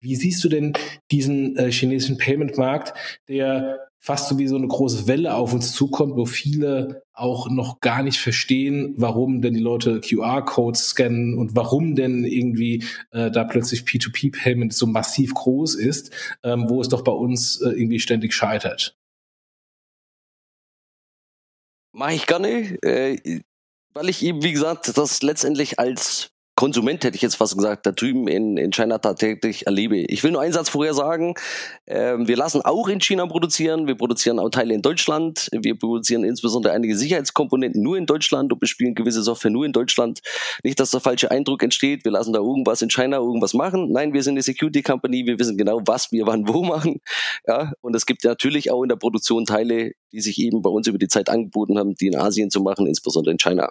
Wie siehst du denn diesen äh, chinesischen Payment-Markt, der fast so wie so eine große Welle auf uns zukommt, wo viele auch noch gar nicht verstehen, warum denn die Leute QR-Codes scannen und warum denn irgendwie äh, da plötzlich P2P-Payment so massiv groß ist, ähm, wo es doch bei uns äh, irgendwie ständig scheitert. Mache ich gerne, äh, weil ich eben, wie gesagt, das letztendlich als Konsument, hätte ich jetzt fast gesagt, da drüben in, in China tatsächlich erlebe. Ich will nur einen Satz vorher sagen. Ähm, wir lassen auch in China produzieren. Wir produzieren auch Teile in Deutschland. Wir produzieren insbesondere einige Sicherheitskomponenten nur in Deutschland und bespielen gewisse Software nur in Deutschland. Nicht, dass der falsche Eindruck entsteht. Wir lassen da irgendwas in China irgendwas machen. Nein, wir sind eine Security Company. Wir wissen genau, was wir wann wo machen. Ja, und es gibt natürlich auch in der Produktion Teile, die sich eben bei uns über die Zeit angeboten haben, die in Asien zu machen, insbesondere in China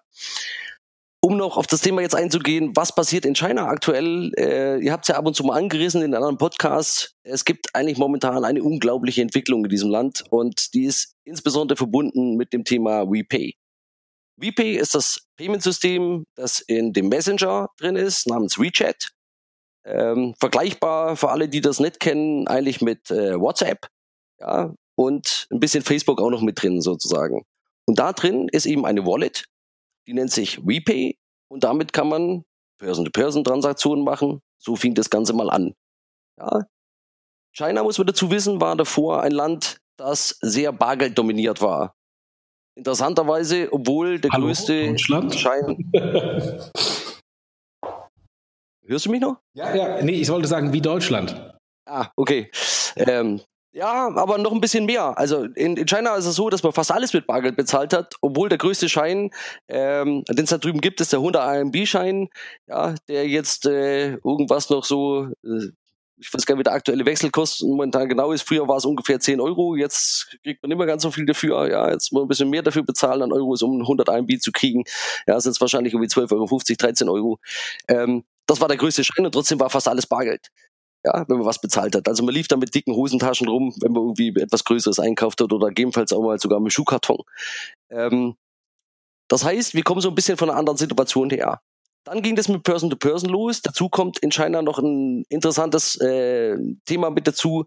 um noch auf das Thema jetzt einzugehen, was passiert in China aktuell? Äh, ihr habt es ja ab und zu mal angerissen in anderen Podcasts. Es gibt eigentlich momentan eine unglaubliche Entwicklung in diesem Land und die ist insbesondere verbunden mit dem Thema WePay. WePay ist das Payment-System, das in dem Messenger drin ist, namens WeChat. Ähm, vergleichbar für alle, die das nicht kennen, eigentlich mit äh, WhatsApp. Ja, und ein bisschen Facebook auch noch mit drin sozusagen. Und da drin ist eben eine Wallet, die nennt sich WePay und damit kann man Person-to-Person-Transaktionen machen. So fing das Ganze mal an. Ja. China, muss man dazu wissen, war davor ein Land, das sehr Bargeld dominiert war. Interessanterweise, obwohl der Hallo, größte Schein. Hörst du mich noch? Ja, ja, nee, ich wollte sagen, wie Deutschland. Ah, okay. Ähm, ja, aber noch ein bisschen mehr. Also in, in China ist es so, dass man fast alles mit Bargeld bezahlt hat, obwohl der größte Schein, ähm, den es da drüben gibt, ist der 100 AMB-Schein, ja, der jetzt äh, irgendwas noch so, äh, ich weiß gar nicht, wie der aktuelle Wechselkurs momentan genau ist. Früher war es ungefähr 10 Euro, jetzt kriegt man immer ganz so viel dafür. Ja, jetzt muss man ein bisschen mehr dafür bezahlen an Euros, um 100 AMB zu kriegen. Ja, sind es wahrscheinlich irgendwie 12,50 Euro, 13 Euro. Ähm, das war der größte Schein und trotzdem war fast alles Bargeld ja, wenn man was bezahlt hat. Also man lief da mit dicken Hosentaschen rum, wenn man irgendwie etwas Größeres einkauft hat oder gegebenenfalls auch mal sogar mit Schuhkarton. Ähm, das heißt, wir kommen so ein bisschen von einer anderen Situation her. Dann ging das mit Person to Person los. Dazu kommt in China noch ein interessantes äh, Thema mit dazu.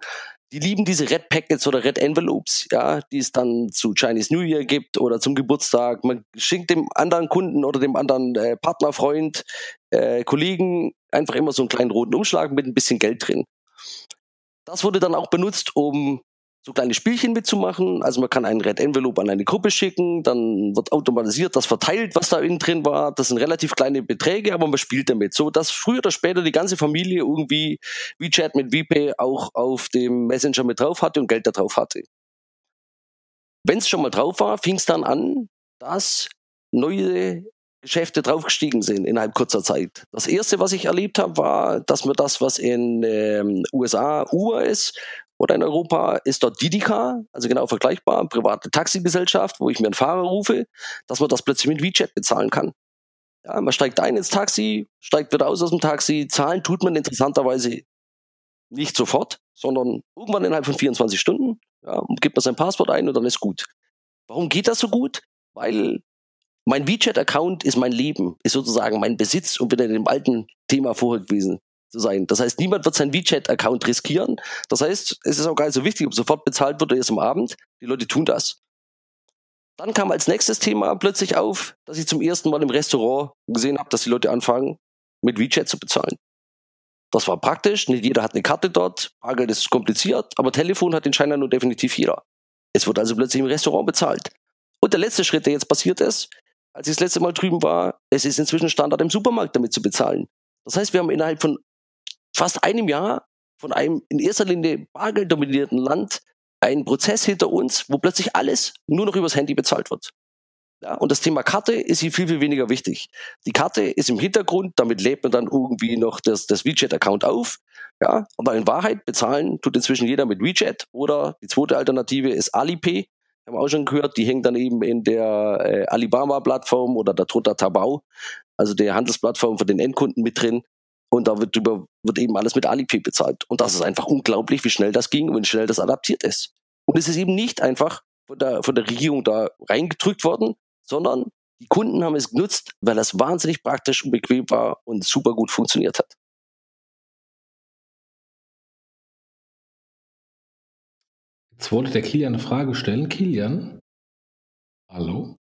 Die lieben diese Red Packets oder Red Envelopes, ja, die es dann zu Chinese New Year gibt oder zum Geburtstag. Man schickt dem anderen Kunden oder dem anderen äh, Partner, Freund, äh, Kollegen einfach immer so einen kleinen roten Umschlag mit ein bisschen Geld drin. Das wurde dann auch benutzt, um so kleine Spielchen mitzumachen. Also man kann einen Red Envelope an eine Gruppe schicken, dann wird automatisiert das verteilt, was da innen drin war. Das sind relativ kleine Beträge, aber man spielt damit. So dass früher oder später die ganze Familie irgendwie WeChat mit VPay auch auf dem Messenger mit drauf hatte und Geld da drauf hatte. Wenn es schon mal drauf war, fing es dann an, dass neue Geschäfte draufgestiegen sind innerhalb kurzer Zeit. Das erste, was ich erlebt habe, war, dass mir das, was in ähm, USA Uber ist oder in Europa, ist dort Didika, also genau vergleichbar, private Taxigesellschaft, wo ich mir einen Fahrer rufe, dass man das plötzlich mit WeChat bezahlen kann. Ja, man steigt ein ins Taxi, steigt wieder aus aus dem Taxi, zahlen tut man interessanterweise nicht sofort, sondern irgendwann innerhalb von 24 Stunden, ja, gibt man sein Passwort ein und dann ist gut. Warum geht das so gut? Weil mein WeChat-Account ist mein Leben, ist sozusagen mein Besitz, um wieder in dem alten Thema vorher gewesen zu sein. Das heißt, niemand wird seinen WeChat-Account riskieren. Das heißt, es ist auch gar nicht so wichtig, ob sofort bezahlt wird oder erst am Abend. Die Leute tun das. Dann kam als nächstes Thema plötzlich auf, dass ich zum ersten Mal im Restaurant gesehen habe, dass die Leute anfangen, mit WeChat zu bezahlen. Das war praktisch, nicht jeder hat eine Karte dort, Bargeld ist kompliziert, aber Telefon hat in China nur definitiv jeder. Es wird also plötzlich im Restaurant bezahlt. Und der letzte Schritt, der jetzt passiert ist, als ich das letzte Mal drüben war, es ist inzwischen Standard im Supermarkt damit zu bezahlen. Das heißt, wir haben innerhalb von fast einem Jahr von einem in erster Linie bargelddominierten Land einen Prozess hinter uns, wo plötzlich alles nur noch übers Handy bezahlt wird. Ja, und das Thema Karte ist hier viel, viel weniger wichtig. Die Karte ist im Hintergrund, damit lädt man dann irgendwie noch das, das WeChat-Account auf. Ja, aber in Wahrheit bezahlen tut inzwischen jeder mit WeChat oder die zweite Alternative ist Alipay haben wir auch schon gehört, die hängt dann eben in der äh, Alibaba-Plattform oder der Tota Tabau, also der Handelsplattform für den Endkunden mit drin. Und da wird, über, wird eben alles mit Alipay bezahlt. Und das ist einfach unglaublich, wie schnell das ging und wie schnell das adaptiert ist. Und es ist eben nicht einfach von der, von der Regierung da reingedrückt worden, sondern die Kunden haben es genutzt, weil das wahnsinnig praktisch und bequem war und super gut funktioniert hat. Jetzt wollte der Kilian eine Frage stellen. Kilian? Hallo?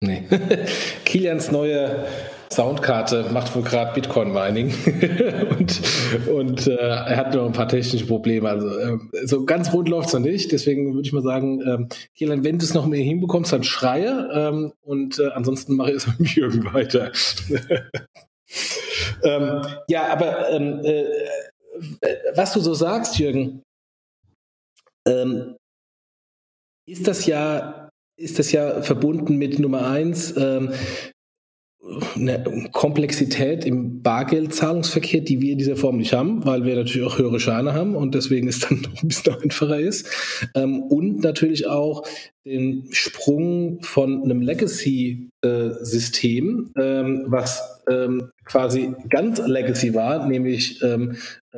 Nee. Kilians neue Soundkarte macht wohl gerade Bitcoin-Mining und, und äh, er hat noch ein paar technische Probleme. Also äh, so ganz rund läuft es noch nicht. Deswegen würde ich mal sagen, ähm, Kielan, wenn du es noch mehr hinbekommst, dann schreie ähm, und äh, ansonsten mache ich es mit Jürgen weiter. Ähm, ja, aber ähm, äh, was du so sagst, Jürgen, ähm, ist das ja ist das ja verbunden mit Nummer eins, ähm, eine Komplexität im Bargeldzahlungsverkehr, die wir in dieser Form nicht haben, weil wir natürlich auch höhere Scheine haben und deswegen es dann noch ein bisschen einfacher ist. Ähm, und natürlich auch den Sprung von einem Legacy-System, ähm, was ähm, quasi ganz Legacy war, nämlich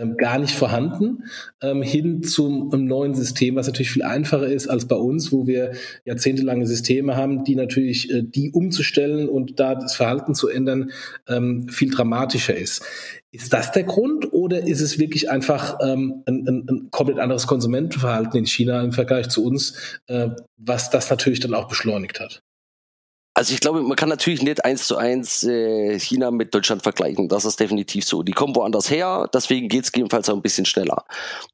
ähm, ähm, gar nicht vorhanden, ähm, hin zum neuen System, was natürlich viel einfacher ist als bei uns, wo wir jahrzehntelange Systeme haben, die natürlich äh, die umzustellen und da das Verhalten zu ändern ähm, viel dramatischer ist. Ist das der Grund oder ist es wirklich einfach ähm, ein, ein, ein, komplett anderes Konsumentenverhalten in China im Vergleich zu uns, äh, was das natürlich dann auch beschleunigt hat? Also ich glaube, man kann natürlich nicht eins zu eins äh, China mit Deutschland vergleichen. Das ist definitiv so. Die kommen woanders her, deswegen geht es gegebenenfalls auch ein bisschen schneller.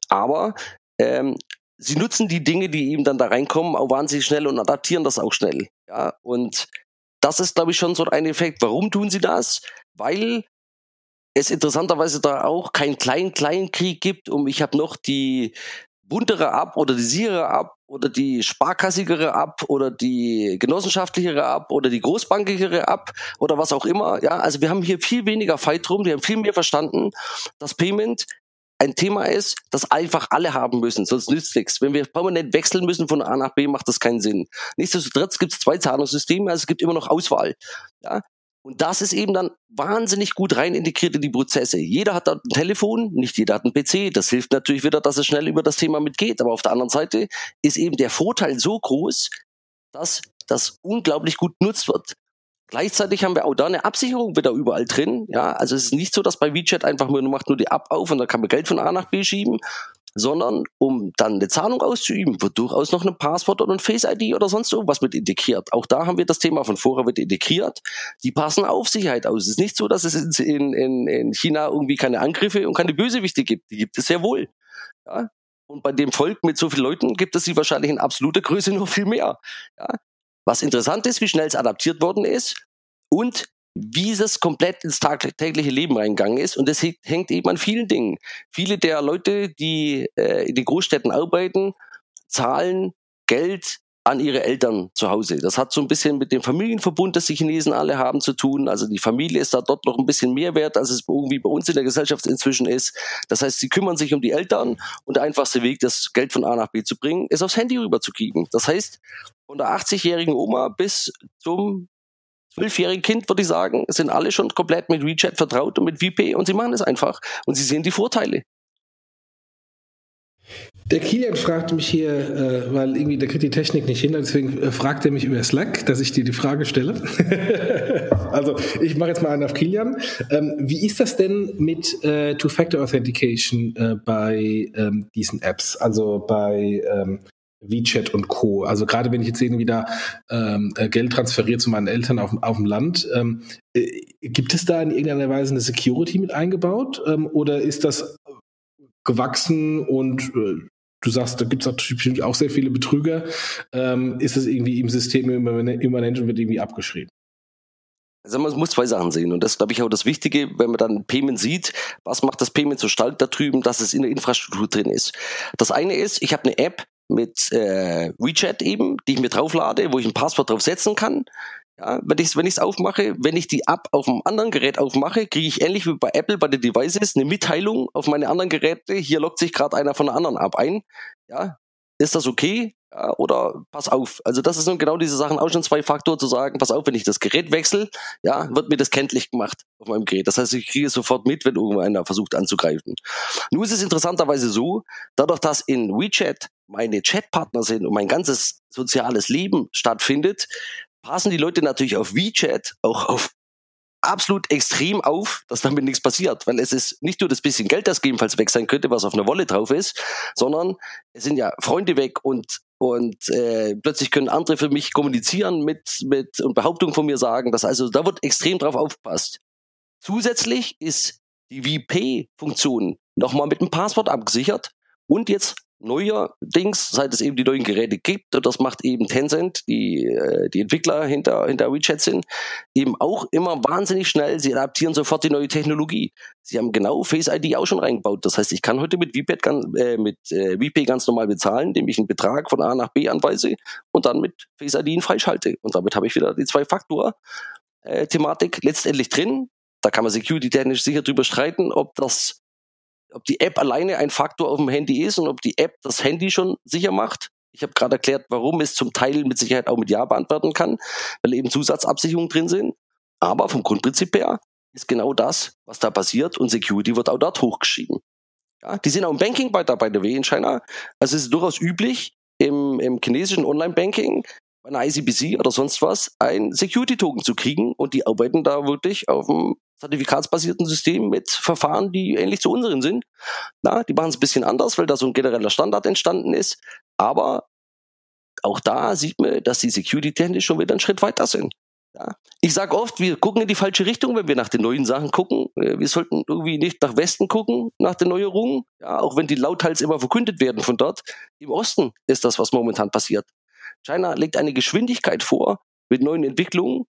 Aber ähm, sie nutzen die Dinge, die eben dann da reinkommen, auch wahnsinnig schnell und adaptieren das auch schnell. Ja, und das ist, glaube ich, schon so ein Effekt. Warum tun sie das? Weil es interessanterweise da auch keinen kleinen Krieg gibt um ich habe noch die buntere ab oder die sichere ab oder die sparkassigere ab oder die genossenschaftlichere ab oder die großbankigere ab oder was auch immer. Ja, also wir haben hier viel weniger Fight drum, wir haben viel mehr verstanden, dass Payment ein Thema ist, das einfach alle haben müssen, sonst nützt nichts. Wenn wir permanent wechseln müssen von A nach B, macht das keinen Sinn. Nichtsdestotrotz gibt es zwei Zahlungssysteme, also es gibt immer noch Auswahl. Ja? Und das ist eben dann wahnsinnig gut rein integriert in die Prozesse. Jeder hat ein Telefon, nicht jeder hat einen PC. Das hilft natürlich wieder, dass es schnell über das Thema mitgeht. Aber auf der anderen Seite ist eben der Vorteil so groß, dass das unglaublich gut genutzt wird. Gleichzeitig haben wir auch da eine Absicherung wieder überall drin. Ja, also es ist nicht so, dass bei WeChat einfach nur macht nur die App auf und dann kann man Geld von A nach B schieben, sondern um dann eine Zahlung auszuüben, wird durchaus noch ein Passwort oder ein Face-ID oder sonst irgendwas mit integriert. Auch da haben wir das Thema von vorher wird integriert. Die passen auf Sicherheit aus. Es ist nicht so, dass es in, in, in China irgendwie keine Angriffe und keine Bösewichte gibt. Die gibt es sehr wohl. Ja? Und bei dem Volk mit so vielen Leuten gibt es sie wahrscheinlich in absoluter Größe noch viel mehr. Ja? Was interessant ist, wie schnell es adaptiert worden ist und wie es komplett ins tägliche Leben reingegangen ist. Und das hängt eben an vielen Dingen. Viele der Leute, die äh, in den Großstädten arbeiten, zahlen Geld an ihre Eltern zu Hause. Das hat so ein bisschen mit dem Familienverbund, das die Chinesen alle haben, zu tun. Also die Familie ist da dort noch ein bisschen mehr wert, als es irgendwie bei uns in der Gesellschaft inzwischen ist. Das heißt, sie kümmern sich um die Eltern und der einfachste Weg, das Geld von A nach B zu bringen, ist aufs Handy rüberzukriegen. Das heißt, von der 80-jährigen Oma bis zum zwölfjährigen Kind, würde ich sagen, sind alle schon komplett mit WeChat vertraut und mit VP und sie machen es einfach und sie sehen die Vorteile. Der Kilian fragte mich hier, äh, weil irgendwie der kriegt die Technik nicht hin, deswegen äh, fragt er mich über Slack, dass ich dir die Frage stelle. also ich mache jetzt mal einen auf Kilian. Ähm, wie ist das denn mit äh, Two-Factor Authentication äh, bei ähm, diesen Apps? Also bei ähm, WeChat und Co. Also gerade wenn ich jetzt irgendwie da ähm, äh, Geld transferiere zu meinen Eltern auf, auf dem Land, ähm, äh, gibt es da in irgendeiner Weise eine Security mit eingebaut ähm, oder ist das gewachsen und äh, du sagst, da gibt es natürlich auch sehr viele Betrüger, ähm, ist es irgendwie im System immanent und wird irgendwie abgeschrieben? Also man muss zwei Sachen sehen und das ist, glaube ich, auch das Wichtige, wenn man dann Payment sieht, was macht das Payment so stark da drüben, dass es in der Infrastruktur drin ist. Das eine ist, ich habe eine App, mit äh, WeChat eben, die ich mir drauflade, wo ich ein Passwort drauf setzen kann. Ja, wenn ich es wenn ich's aufmache, wenn ich die App auf einem anderen Gerät aufmache, kriege ich ähnlich wie bei Apple bei den Devices eine Mitteilung auf meine anderen Geräte. Hier loggt sich gerade einer von einer anderen App ein. Ja, ist das okay? Ja, oder pass auf. Also das ist nun genau diese Sachen auch schon zwei Faktoren zu sagen, pass auf, wenn ich das Gerät wechsle, ja, wird mir das kenntlich gemacht auf meinem Gerät. Das heißt, ich kriege sofort mit, wenn irgendeiner versucht anzugreifen. Nun ist es interessanterweise so, dadurch, dass in WeChat meine Chatpartner sind und mein ganzes soziales Leben stattfindet, passen die Leute natürlich auf WeChat auch auf absolut extrem auf, dass damit nichts passiert, weil es ist nicht nur das bisschen Geld, das gegebenenfalls weg sein könnte, was auf einer Wolle drauf ist, sondern es sind ja Freunde weg und und äh, plötzlich können andere für mich kommunizieren mit, mit und Behauptungen von mir sagen. Das also, da wird extrem drauf aufgepasst. Zusätzlich ist die VP-Funktion nochmal mit einem Passwort abgesichert und jetzt neuerdings, seit es eben die neuen Geräte gibt, und das macht eben Tencent, die, äh, die Entwickler hinter, hinter WeChat sind, eben auch immer wahnsinnig schnell. Sie adaptieren sofort die neue Technologie. Sie haben genau Face ID auch schon reingebaut. Das heißt, ich kann heute mit ganz, äh, mit äh, VPay ganz normal bezahlen, indem ich einen Betrag von A nach B anweise und dann mit Face ID ihn freischalte. Und damit habe ich wieder die Zwei-Faktor-Thematik letztendlich drin. Da kann man security-technisch sicher drüber streiten, ob das ob die App alleine ein Faktor auf dem Handy ist und ob die App das Handy schon sicher macht. Ich habe gerade erklärt, warum es zum Teil mit Sicherheit auch mit Ja beantworten kann, weil eben Zusatzabsicherungen drin sind. Aber vom Grundprinzip her ist genau das, was da passiert und Security wird auch dort hochgeschrieben. Ja, die sind auch im Banking bei, der W in China. Also es ist durchaus üblich im, im chinesischen Online-Banking, bei einer ICBC oder sonst was, ein Security-Token zu kriegen und die arbeiten da wirklich auf einem zertifikatsbasierten System mit Verfahren, die ähnlich zu unseren sind. Na, die machen es ein bisschen anders, weil da so ein genereller Standard entstanden ist. Aber auch da sieht man, dass die Security-technisch schon wieder einen Schritt weiter sind. Ja. Ich sage oft, wir gucken in die falsche Richtung, wenn wir nach den neuen Sachen gucken. Äh, wir sollten irgendwie nicht nach Westen gucken, nach den Neuerungen, ja, auch wenn die lauthals immer verkündet werden von dort. Im Osten ist das, was momentan passiert. China legt eine Geschwindigkeit vor mit neuen Entwicklungen,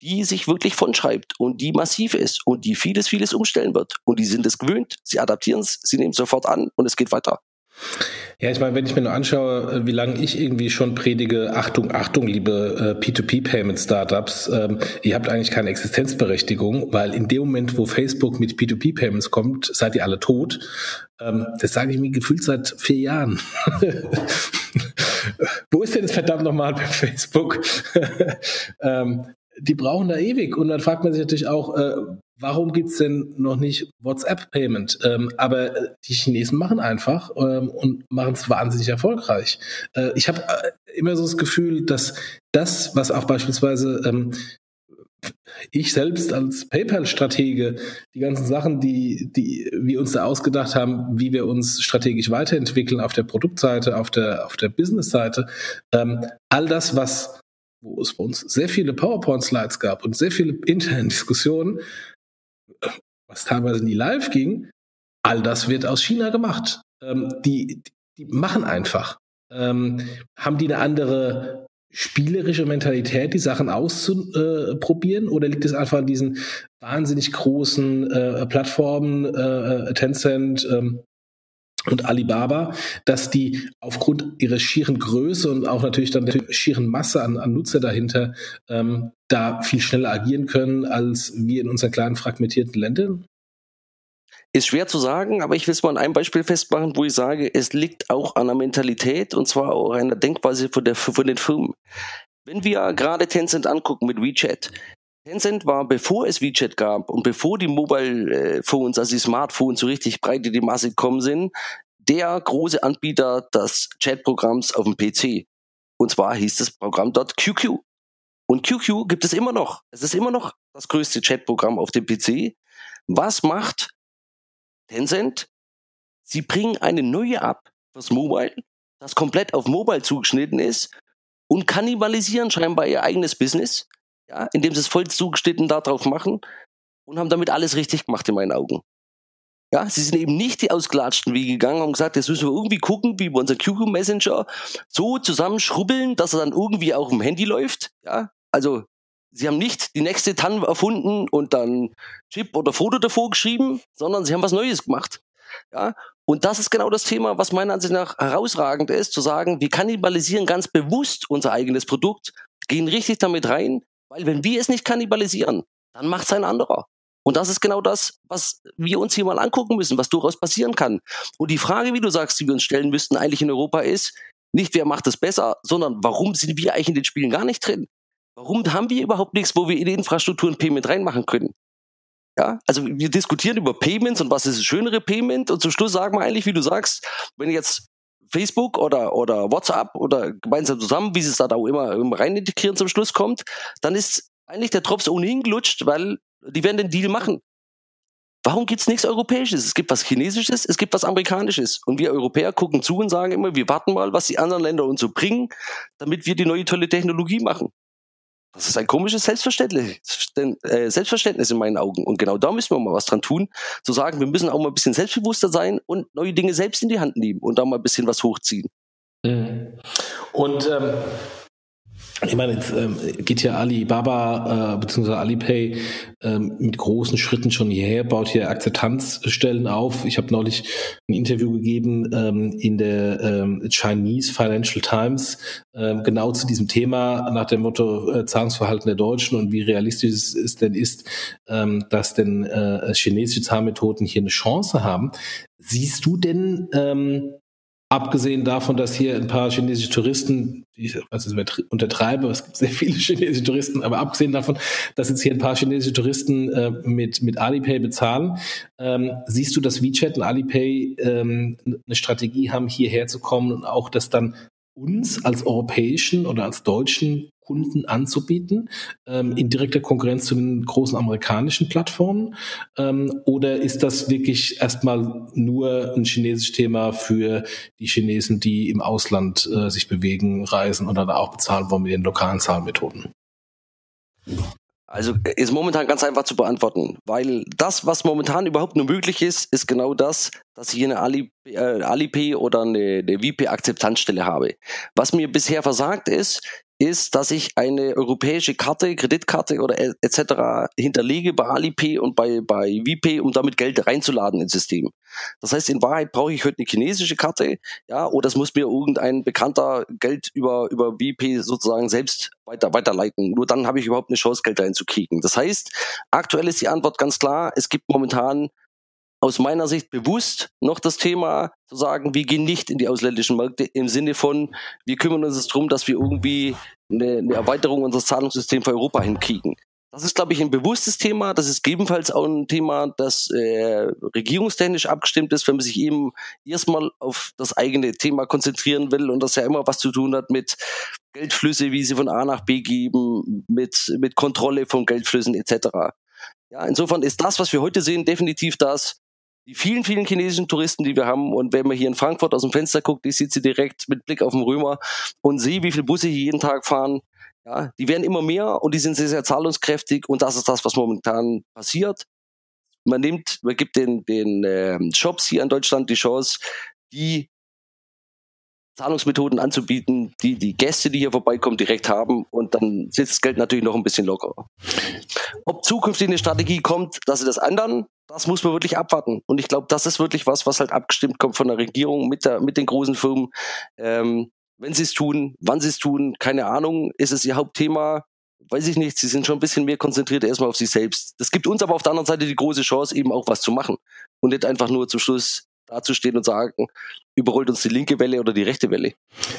die sich wirklich vonschreibt und die massiv ist und die vieles, vieles umstellen wird. Und die sind es gewöhnt, sie adaptieren es, sie nehmen es sofort an und es geht weiter. Ja, ich meine, wenn ich mir nur anschaue, äh, wie lange ich irgendwie schon predige, Achtung, Achtung, liebe äh, P2P-Payment-Startups, ähm, ihr habt eigentlich keine Existenzberechtigung, weil in dem Moment, wo Facebook mit P2P-Payments kommt, seid ihr alle tot. Ähm, das sage ich mir gefühlt seit vier Jahren. wo ist denn das verdammt nochmal bei Facebook? ähm, die brauchen da ewig. Und dann fragt man sich natürlich auch, äh, warum gibt's denn noch nicht WhatsApp-Payment? Ähm, aber äh, die Chinesen machen einfach ähm, und machen es wahnsinnig erfolgreich. Äh, ich habe äh, immer so das Gefühl, dass das, was auch beispielsweise ähm, ich selbst als PayPal-Stratege die ganzen Sachen, die, die wir uns da ausgedacht haben, wie wir uns strategisch weiterentwickeln auf der Produktseite, auf der, auf der Business-Seite, ähm, all das, was wo es bei uns sehr viele PowerPoint-Slides gab und sehr viele interne Diskussionen, was teilweise nie live ging, all das wird aus China gemacht. Ähm, die, die machen einfach. Ähm, haben die eine andere spielerische Mentalität, die Sachen auszuprobieren, oder liegt es einfach an diesen wahnsinnig großen äh, Plattformen, äh, Tencent, ähm, und Alibaba, dass die aufgrund ihrer schieren Größe und auch natürlich dann der schieren Masse an, an Nutzer dahinter ähm, da viel schneller agieren können als wir in unseren kleinen fragmentierten Ländern? Ist schwer zu sagen, aber ich will es mal an einem Beispiel festmachen, wo ich sage, es liegt auch an der Mentalität und zwar auch an der Denkweise von, der, von den Firmen. Wenn wir gerade Tencent angucken mit WeChat, Tencent war, bevor es WeChat gab und bevor die Mobile Phones, also die Smartphones so richtig breit in die Masse gekommen sind, der große Anbieter des Chatprogramms auf dem PC. Und zwar hieß das Programm dort QQ. Und QQ gibt es immer noch. Es ist immer noch das größte Chatprogramm auf dem PC. Was macht Tencent? Sie bringen eine neue App fürs Mobile, das komplett auf Mobile zugeschnitten ist und kannibalisieren scheinbar ihr eigenes Business ja, indem sie es voll zugeschnitten darauf machen und haben damit alles richtig gemacht in meinen Augen. Ja, sie sind eben nicht die ausgelatschten Wege gegangen und gesagt, jetzt müssen wir irgendwie gucken, wie wir unseren QQ Messenger so zusammenschrubbeln, dass er dann irgendwie auch im Handy läuft. Ja, also sie haben nicht die nächste TAN erfunden und dann Chip oder Foto davor geschrieben, sondern sie haben was Neues gemacht. Ja, und das ist genau das Thema, was meiner Ansicht nach herausragend ist, zu sagen, wir kannibalisieren ganz bewusst unser eigenes Produkt, gehen richtig damit rein, weil wenn wir es nicht kannibalisieren, dann macht es ein anderer. Und das ist genau das, was wir uns hier mal angucken müssen, was durchaus passieren kann. Und die Frage, wie du sagst, die wir uns stellen müssten eigentlich in Europa ist, nicht wer macht es besser, sondern warum sind wir eigentlich in den Spielen gar nicht drin? Warum haben wir überhaupt nichts, wo wir in die Infrastruktur ein Payment reinmachen können? Ja, also wir diskutieren über Payments und was ist das schönere Payment und zum Schluss sagen wir eigentlich, wie du sagst, wenn jetzt Facebook oder, oder WhatsApp oder gemeinsam zusammen, wie sie es da auch immer, immer rein integrieren zum Schluss kommt, dann ist eigentlich der Drops ohnehin gelutscht, weil die werden den Deal machen. Warum gibt es nichts Europäisches? Es gibt was Chinesisches, es gibt was Amerikanisches. Und wir Europäer gucken zu und sagen immer, wir warten mal, was die anderen Länder uns so bringen, damit wir die neue tolle Technologie machen. Das ist ein komisches Selbstverständnis, äh, Selbstverständnis in meinen Augen. Und genau da müssen wir mal was dran tun, zu sagen, wir müssen auch mal ein bisschen selbstbewusster sein und neue Dinge selbst in die Hand nehmen und da mal ein bisschen was hochziehen. Mhm. Und ähm, ich meine, jetzt ähm, geht ja Alibaba äh, bzw. Alipay ähm, mit großen Schritten schon hierher, baut hier Akzeptanzstellen auf. Ich habe neulich ein Interview gegeben ähm, in der ähm, Chinese Financial Times ähm, genau zu diesem Thema nach dem Motto äh, Zahlungsverhalten der Deutschen und wie realistisch es, es denn ist, ähm, dass denn äh, chinesische Zahlmethoden hier eine Chance haben. Siehst du denn ähm, Abgesehen davon, dass hier ein paar chinesische Touristen, ich weiß nicht, untertreibe, es gibt sehr viele chinesische Touristen, aber abgesehen davon, dass jetzt hier ein paar chinesische Touristen äh, mit, mit Alipay bezahlen, ähm, siehst du, dass WeChat und Alipay ähm, eine Strategie haben, hierher zu kommen und auch das dann uns als europäischen oder als deutschen Kunden anzubieten, ähm, in direkter Konkurrenz zu den großen amerikanischen Plattformen? Ähm, oder ist das wirklich erstmal nur ein chinesisches Thema für die Chinesen, die im Ausland äh, sich bewegen, reisen und dann auch bezahlen wollen mit den lokalen Zahlmethoden? Also ist momentan ganz einfach zu beantworten, weil das, was momentan überhaupt nur möglich ist, ist genau das, dass ich eine Ali, äh, Alipay oder eine, eine VP-Akzeptanzstelle habe. Was mir bisher versagt ist, ist, dass ich eine europäische Karte, Kreditkarte oder etc. hinterlege bei Alipay und bei, bei VP, um damit Geld reinzuladen ins System. Das heißt, in Wahrheit brauche ich heute eine chinesische Karte, ja, oder es muss mir irgendein Bekannter Geld über, über VP sozusagen selbst weiter, weiterleiten. Nur dann habe ich überhaupt eine Chance, Geld reinzukriegen. Das heißt, aktuell ist die Antwort ganz klar, es gibt momentan aus meiner Sicht bewusst noch das Thema zu sagen, wir gehen nicht in die ausländischen Märkte im Sinne von, wir kümmern uns darum, dass wir irgendwie eine, eine Erweiterung unseres Zahlungssystems für Europa hinkriegen. Das ist, glaube ich, ein bewusstes Thema. Das ist gegebenenfalls auch ein Thema, das äh, regierungstechnisch abgestimmt ist, wenn man sich eben erstmal auf das eigene Thema konzentrieren will und das ja immer was zu tun hat mit Geldflüsse, wie sie von A nach B geben, mit, mit Kontrolle von Geldflüssen etc. Ja, insofern ist das, was wir heute sehen, definitiv das, die vielen, vielen chinesischen Touristen, die wir haben, und wenn man hier in Frankfurt aus dem Fenster guckt, ich sitze direkt mit Blick auf den Römer und sehe, wie viele Busse hier jeden Tag fahren. Ja, die werden immer mehr und die sind sehr, sehr zahlungskräftig und das ist das, was momentan passiert. Man nimmt, man gibt den, den äh, Shops hier in Deutschland die Chance, die Zahlungsmethoden anzubieten, die die Gäste, die hier vorbeikommen, direkt haben und dann sitzt das Geld natürlich noch ein bisschen lockerer. Ob zukünftig eine Strategie kommt, dass sie das ändern, das muss man wirklich abwarten. Und ich glaube, das ist wirklich was, was halt abgestimmt kommt von der Regierung mit, der, mit den großen Firmen. Ähm, wenn sie es tun, wann sie es tun, keine Ahnung, ist es ihr Hauptthema, weiß ich nicht, sie sind schon ein bisschen mehr konzentriert erstmal auf sich selbst. Das gibt uns aber auf der anderen Seite die große Chance, eben auch was zu machen und nicht einfach nur zum Schluss dazustehen und sagen, überrollt uns die linke Welle oder die rechte Welle.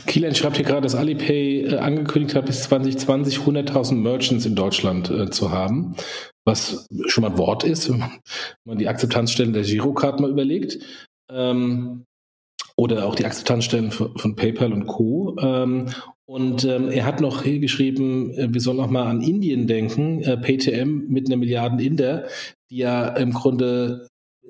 Kilian schreibt hier gerade, dass Alipay äh, angekündigt hat, bis 2020 100.000 Merchants in Deutschland äh, zu haben, was schon mal ein Wort ist, wenn man die Akzeptanzstellen der Girocard mal überlegt. Ähm, oder auch die Akzeptanzstellen von, von PayPal und Co. Ähm, und ähm, er hat noch hier geschrieben, äh, wir sollen noch mal an Indien denken, äh, PayTM mit einer Milliarden Inder, die ja im Grunde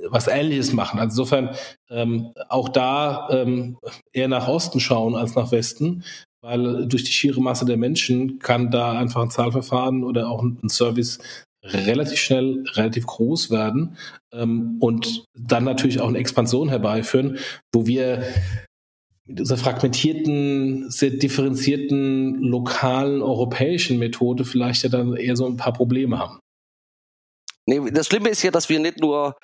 was Ähnliches machen. Also insofern ähm, auch da ähm, eher nach Osten schauen als nach Westen, weil durch die schiere Masse der Menschen kann da einfach ein Zahlverfahren oder auch ein Service relativ schnell relativ groß werden ähm, und dann natürlich auch eine Expansion herbeiführen, wo wir mit unserer fragmentierten, sehr differenzierten lokalen europäischen Methode vielleicht ja dann eher so ein paar Probleme haben. Nee, das Schlimme ist ja, dass wir nicht nur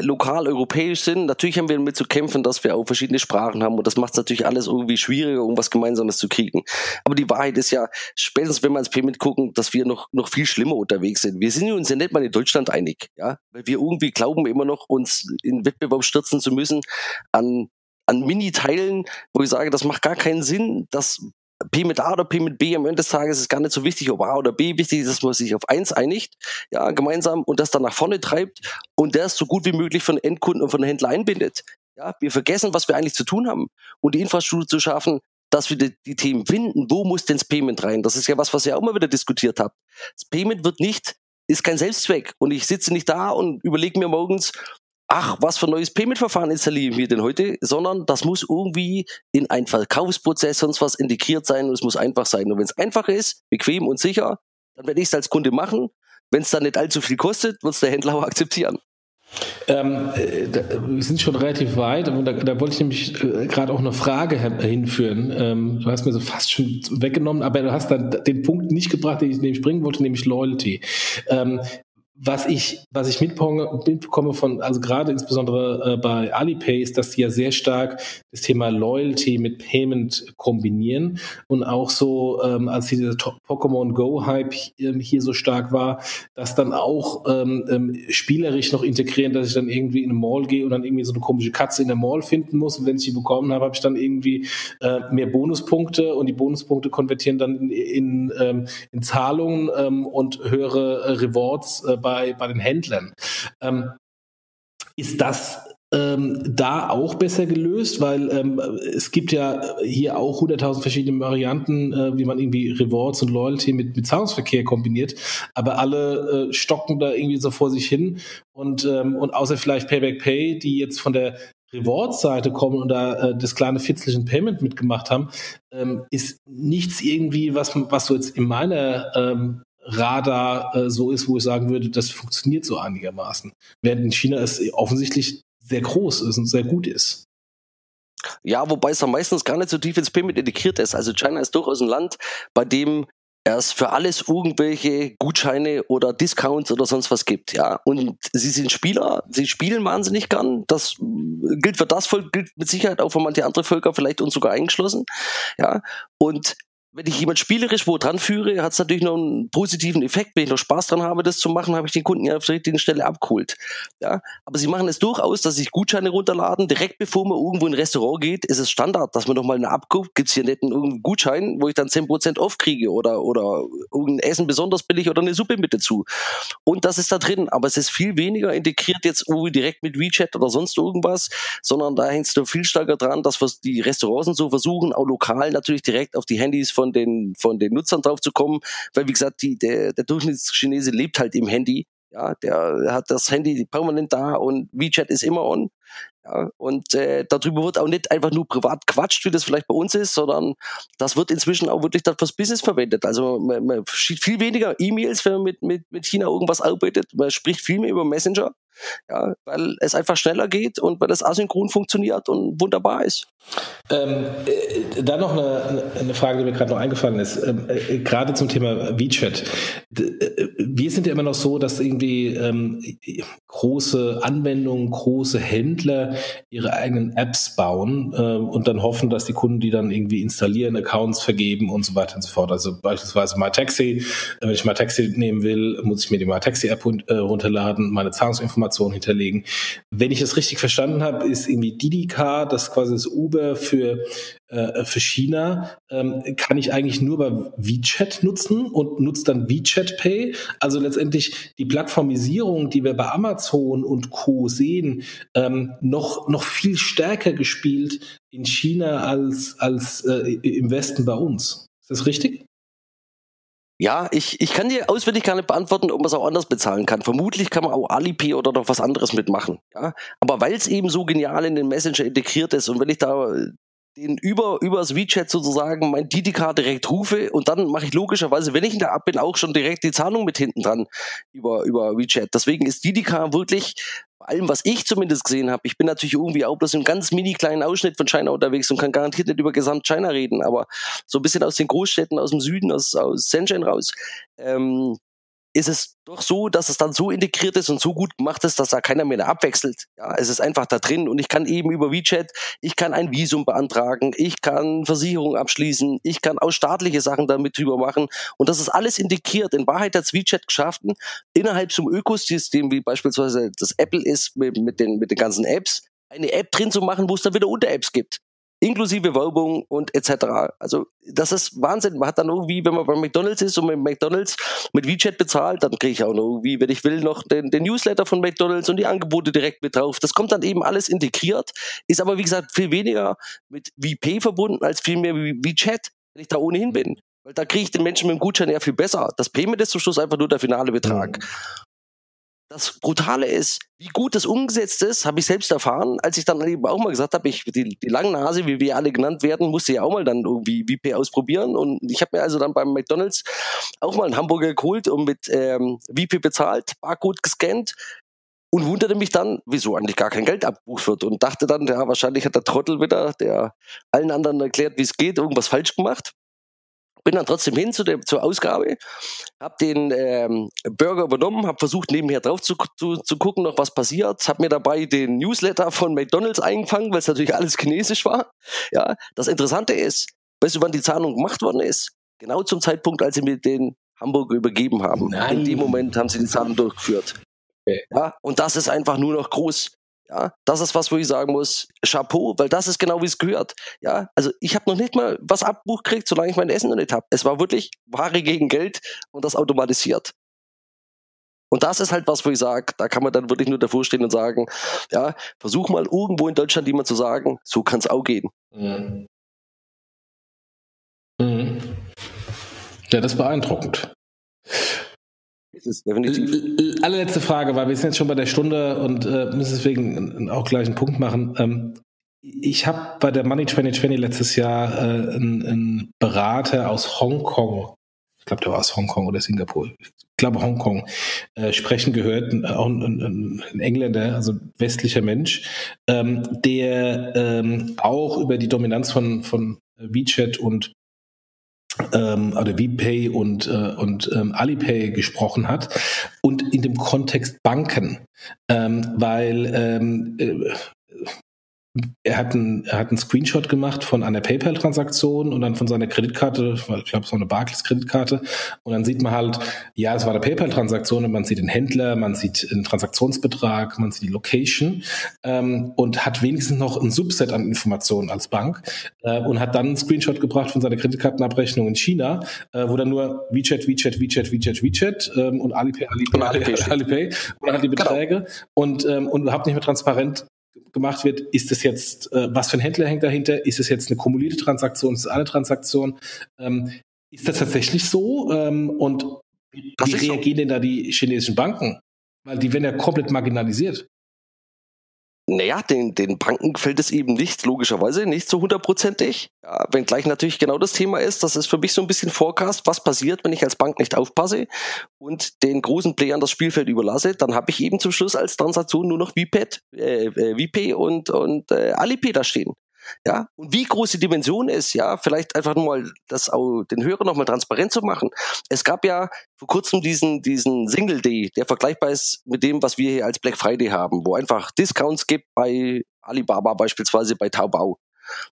lokal europäisch sind. Natürlich haben wir damit zu kämpfen, dass wir auch verschiedene Sprachen haben und das macht es natürlich alles irgendwie schwieriger, um was Gemeinsames zu kriegen. Aber die Wahrheit ist ja, spätestens wenn wir ins Payment gucken, dass wir noch, noch viel schlimmer unterwegs sind. Wir sind uns ja nicht mal in Deutschland einig, ja, weil wir irgendwie glauben immer noch, uns in Wettbewerb stürzen zu müssen an an Mini-Teilen, wo ich sage, das macht gar keinen Sinn, dass P mit A oder P mit B am Ende des Tages ist gar nicht so wichtig, ob A oder B wichtig ist, dass man sich auf eins einigt, ja, gemeinsam und das dann nach vorne treibt und das so gut wie möglich von Endkunden und von Händlern einbindet. Ja, wir vergessen, was wir eigentlich zu tun haben und die Infrastruktur zu schaffen, dass wir die, die Themen finden. Wo muss denn das Payment rein? Das ist ja was, was ihr auch immer wieder diskutiert habt. Das Payment wird nicht ist kein Selbstzweck. Und ich sitze nicht da und überlege mir morgens, ach, was für ein neues Payment-Verfahren installieren wir denn heute, sondern das muss irgendwie in einen Verkaufsprozess sonst was integriert sein und es muss einfach sein. Und wenn es einfach ist, bequem und sicher, dann werde ich es als Kunde machen. Wenn es dann nicht allzu viel kostet, wird es der Händler auch akzeptieren. Ähm, äh, wir sind schon relativ weit, da, da wollte ich nämlich äh, gerade auch eine Frage hinführen. Ähm, du hast mir so fast schon weggenommen, aber du hast dann den Punkt nicht gebracht, den ich nämlich bringen wollte, nämlich Loyalty. Ähm, was ich, was ich mitbekomme von, also gerade insbesondere äh, bei Alipay, ist, dass die ja sehr stark das Thema Loyalty mit Payment kombinieren und auch so, ähm, als dieser Pokémon Go Hype ähm, hier so stark war, dass dann auch ähm, ähm, spielerisch noch integrieren, dass ich dann irgendwie in eine Mall gehe und dann irgendwie so eine komische Katze in der Mall finden muss. Und wenn ich die bekommen habe, habe ich dann irgendwie äh, mehr Bonuspunkte und die Bonuspunkte konvertieren dann in, in, ähm, in Zahlungen ähm, und höhere äh, Rewards äh, bei bei, bei den Händlern. Ähm, ist das ähm, da auch besser gelöst, weil ähm, es gibt ja hier auch 100.000 verschiedene Varianten, äh, wie man irgendwie Rewards und Loyalty mit, mit Zahlungsverkehr kombiniert, aber alle äh, stocken da irgendwie so vor sich hin. Und, ähm, und außer vielleicht Payback Pay, die jetzt von der Rewards-Seite kommen und da äh, das kleine fitzlichen Payment mitgemacht haben, ähm, ist nichts irgendwie, was, was so jetzt in meiner ähm, Radar äh, so ist, wo ich sagen würde, das funktioniert so einigermaßen. Während in China es offensichtlich sehr groß ist und sehr gut ist. Ja, wobei es dann meistens gar nicht so tief ins Payment integriert ist. Also China ist durchaus ein Land, bei dem es für alles irgendwelche Gutscheine oder Discounts oder sonst was gibt, ja. Und sie sind Spieler, sie spielen wahnsinnig gern. Das gilt für das Volk, gilt mit Sicherheit auch für manche andere Völker vielleicht uns sogar eingeschlossen, ja. Und wenn ich jemand spielerisch wo dran führe, hat es natürlich noch einen positiven Effekt. Wenn ich noch Spaß dran habe, das zu machen, habe ich den Kunden ja auf der richtigen Stelle abgeholt. Ja, aber sie machen es durchaus, dass sich Gutscheine runterladen. Direkt bevor man irgendwo in ein Restaurant geht, ist es Standard, dass man noch mal eine abguckt. Gibt es hier nicht einen Gutschein, wo ich dann 10% aufkriege oder, oder irgendein Essen besonders billig oder eine Suppe mit dazu. Und das ist da drin. Aber es ist viel weniger integriert jetzt irgendwie direkt mit WeChat oder sonst irgendwas, sondern da hängst du viel stärker dran, dass was die Restaurants so versuchen, auch lokal natürlich direkt auf die Handys von von den, von den Nutzern drauf zu kommen, weil wie gesagt, die, der, der Durchschnittschinese lebt halt im Handy. Ja, der hat das Handy permanent da und WeChat ist immer on. Ja, und äh, darüber wird auch nicht einfach nur privat quatscht, wie das vielleicht bei uns ist, sondern das wird inzwischen auch wirklich dann fürs Business verwendet. Also man, man schickt viel weniger E-Mails, wenn man mit, mit, mit China irgendwas arbeitet. Man spricht viel mehr über Messenger, ja, weil es einfach schneller geht und weil das asynchron funktioniert und wunderbar ist. Ähm, äh, dann noch eine, eine, Frage, die mir gerade noch eingefallen ist, ähm, äh, gerade zum Thema WeChat. Äh, wir sind ja immer noch so, dass irgendwie ähm, große Anwendungen, große Händler ihre eigenen Apps bauen äh, und dann hoffen, dass die Kunden die dann irgendwie installieren, Accounts vergeben und so weiter und so fort. Also beispielsweise MyTaxi, wenn ich MyTaxi nehmen will, muss ich mir die MyTaxi-App runterladen, meine Zahlungsinformationen hinterlegen. Wenn ich das richtig verstanden habe, ist irgendwie Didika, das quasi das Uber für äh, für China ähm, kann ich eigentlich nur bei WeChat nutzen und nutze dann WeChat Pay. Also letztendlich die Plattformisierung, die wir bei Amazon und Co. sehen, ähm, noch, noch viel stärker gespielt in China als, als äh, im Westen bei uns. Ist das richtig? Ja, ich, ich kann dir auswendig gar nicht beantworten, ob man es auch anders bezahlen kann. Vermutlich kann man auch Alipay oder noch was anderes mitmachen. Ja? Aber weil es eben so genial in den Messenger integriert ist und wenn ich da den über übers WeChat sozusagen mein DDK direkt rufe und dann mache ich logischerweise, wenn ich in der App bin, auch schon direkt die Zahlung mit hinten dran über über WeChat. Deswegen ist DDK wirklich bei allem, was ich zumindest gesehen habe, ich bin natürlich irgendwie auch bloß im ganz mini kleinen Ausschnitt von China unterwegs und kann garantiert nicht über gesamt China reden, aber so ein bisschen aus den Großstädten aus dem Süden, aus, aus Shenzhen raus, ähm, ist es doch so, dass es dann so integriert ist und so gut gemacht ist, dass da keiner mehr abwechselt. Ja, es ist einfach da drin und ich kann eben über WeChat, ich kann ein Visum beantragen, ich kann Versicherung abschließen, ich kann auch staatliche Sachen damit drüber machen und das ist alles integriert. In Wahrheit hat WeChat geschafft, innerhalb einem Ökosystem, wie beispielsweise das Apple ist mit, mit, den, mit den ganzen Apps, eine App drin zu machen, wo es dann wieder Unter-Apps gibt inklusive Werbung und etc. Also das ist Wahnsinn. Man hat dann irgendwie, wenn man bei McDonalds ist und mit McDonalds mit WeChat bezahlt, dann kriege ich auch noch irgendwie, wenn ich will, noch den, den, Newsletter von McDonalds und die Angebote direkt mit drauf. Das kommt dann eben alles integriert, ist aber wie gesagt viel weniger mit VP verbunden als viel mehr wie WeChat, wenn ich da ohnehin bin. Weil da kriege ich den Menschen mit dem Gutschein ja viel besser. Das Payment ist zum Schluss einfach nur der finale Betrag. Das Brutale ist, wie gut das umgesetzt ist, habe ich selbst erfahren, als ich dann eben auch mal gesagt habe, ich die, die lange Nase, wie wir alle genannt werden, musste ja auch mal dann irgendwie VP ausprobieren. Und ich habe mir also dann beim McDonalds auch mal einen Hamburger geholt und mit ähm, VP bezahlt, Barcode gescannt, und wunderte mich dann, wieso eigentlich gar kein Geld abgebucht wird und dachte dann, ja, wahrscheinlich hat der Trottel wieder, der allen anderen erklärt, wie es geht, irgendwas falsch gemacht. Bin dann trotzdem hin zu der, zur Ausgabe, habe den ähm, Burger übernommen, habe versucht nebenher drauf zu, zu, zu gucken, noch was passiert, habe mir dabei den Newsletter von McDonald's eingefangen, weil es natürlich alles chinesisch war. Ja, das Interessante ist, weißt du, wann die Zahlung gemacht worden ist? Genau zum Zeitpunkt, als sie mir den Hamburger übergeben haben. Nein. In dem Moment haben sie die Zahlung durchgeführt. Okay. Ja, und das ist einfach nur noch groß. Ja, das ist was, wo ich sagen muss, Chapeau, weil das ist genau wie es gehört. Ja, also ich habe noch nicht mal was abbucht gekriegt, solange ich mein Essen noch nicht habe. Es war wirklich Ware gegen Geld und das automatisiert. Und das ist halt was, wo ich sage, da kann man dann wirklich nur davor stehen und sagen, ja, versuch mal irgendwo in Deutschland jemand zu sagen, so kann es auch gehen. Mhm. Mhm. Ja, das ist beeindruckend. Ist es definitiv. Allerletzte Frage, weil wir sind jetzt schon bei der Stunde und äh, müssen deswegen auch gleich einen Punkt machen. Ähm, ich habe bei der Money 2020 letztes Jahr äh, einen, einen Berater aus Hongkong, ich glaube, der war aus Hongkong oder Singapur, ich glaube Hongkong, äh, sprechen gehört, auch ein, ein, ein, Engländer, also westlicher Mensch, ähm, der ähm, auch über die Dominanz von, von WeChat und ähm, oder VPay und, äh, und ähm, Alipay gesprochen hat und in dem Kontext Banken, ähm, weil ähm, äh, er hat, einen, er hat einen Screenshot gemacht von einer PayPal-Transaktion und dann von seiner Kreditkarte, ich glaube, so eine Barclays-Kreditkarte. Und dann sieht man halt, ja, es war eine PayPal-Transaktion und man sieht den Händler, man sieht den Transaktionsbetrag, man sieht die Location ähm, und hat wenigstens noch ein Subset an Informationen als Bank äh, und hat dann einen Screenshot gebracht von seiner Kreditkartenabrechnung in China, äh, wo dann nur WeChat, WeChat, WeChat, WeChat, WeChat ähm, und Alipay, Alipay, Alipay, Alipay, Alipay und dann hat die genau. Beträge genau. und, ähm, und überhaupt nicht mehr transparent gemacht wird, ist es jetzt, äh, was für ein Händler hängt dahinter? Ist es jetzt eine kumulierte Transaktion? Ist es eine Transaktion? Ähm, ist das tatsächlich so? Ähm, und wie, wie reagieren so. denn da die chinesischen Banken? Weil die werden ja komplett marginalisiert. Naja, den, den Banken fällt es eben nicht, logischerweise nicht so hundertprozentig. Ja, wenngleich natürlich genau das Thema ist, das ist für mich so ein bisschen Forecast, was passiert, wenn ich als Bank nicht aufpasse und den großen Playern das Spielfeld überlasse, dann habe ich eben zum Schluss als Transaktion nur noch VPAD, äh, äh VP und, und äh, Alipay da stehen. Ja, und wie groß die Dimension ist, ja, vielleicht einfach nur mal das auch den Hörern nochmal transparent zu machen. Es gab ja vor kurzem diesen, diesen Single Day, der vergleichbar ist mit dem, was wir hier als Black Friday haben, wo einfach Discounts gibt bei Alibaba beispielsweise, bei Taobao.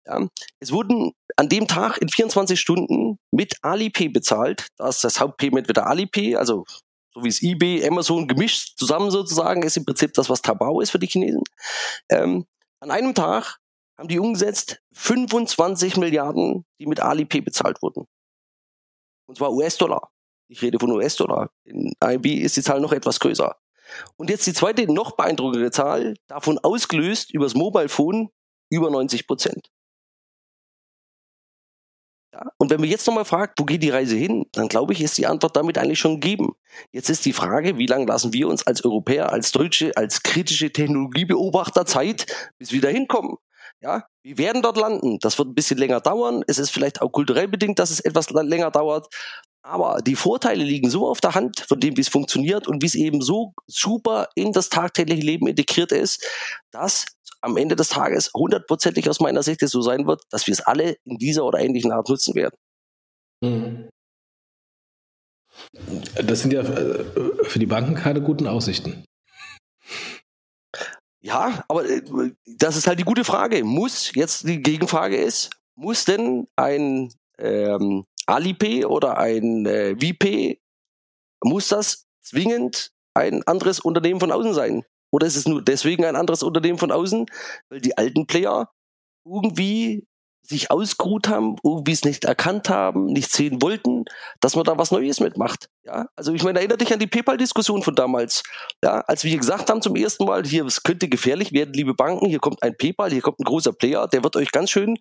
Ja, es wurden an dem Tag in 24 Stunden mit Alipay bezahlt. Das ist das Hauptpayment wieder Alipay, also so wie es eBay, Amazon gemischt zusammen sozusagen, ist im Prinzip das, was Taobao ist für die Chinesen. Ähm, an einem Tag haben die umgesetzt 25 Milliarden, die mit Alipay bezahlt wurden. Und zwar US-Dollar. Ich rede von US-Dollar. In IB ist die Zahl noch etwas größer. Und jetzt die zweite, noch beeindruckende Zahl, davon ausgelöst übers Mobile Phone über 90 Prozent. Ja, und wenn man jetzt nochmal fragt, wo geht die Reise hin, dann glaube ich, ist die Antwort damit eigentlich schon gegeben. Jetzt ist die Frage, wie lange lassen wir uns als Europäer, als Deutsche, als kritische Technologiebeobachter Zeit, bis wir da hinkommen? Ja, wir werden dort landen. Das wird ein bisschen länger dauern. Es ist vielleicht auch kulturell bedingt, dass es etwas länger dauert. Aber die Vorteile liegen so auf der Hand von dem, wie es funktioniert und wie es eben so super in das tagtägliche Leben integriert ist, dass am Ende des Tages hundertprozentig aus meiner Sicht so sein wird, dass wir es alle in dieser oder ähnlichen Art nutzen werden. Mhm. Das sind ja äh, für die Banken keine guten Aussichten. Ja, aber äh, das ist halt die gute Frage. Muss, jetzt die Gegenfrage ist, muss denn ein ähm, Alipay oder ein äh, VP, muss das zwingend ein anderes Unternehmen von außen sein? Oder ist es nur deswegen ein anderes Unternehmen von außen, weil die alten Player irgendwie sich ausgeruht haben, irgendwie es nicht erkannt haben, nicht sehen wollten, dass man da was Neues mitmacht. Ja, also ich meine, erinnere dich an die PayPal-Diskussion von damals. Ja, als wir gesagt haben zum ersten Mal, hier, es könnte gefährlich werden, liebe Banken, hier kommt ein PayPal, hier kommt ein großer Player, der wird euch ganz schön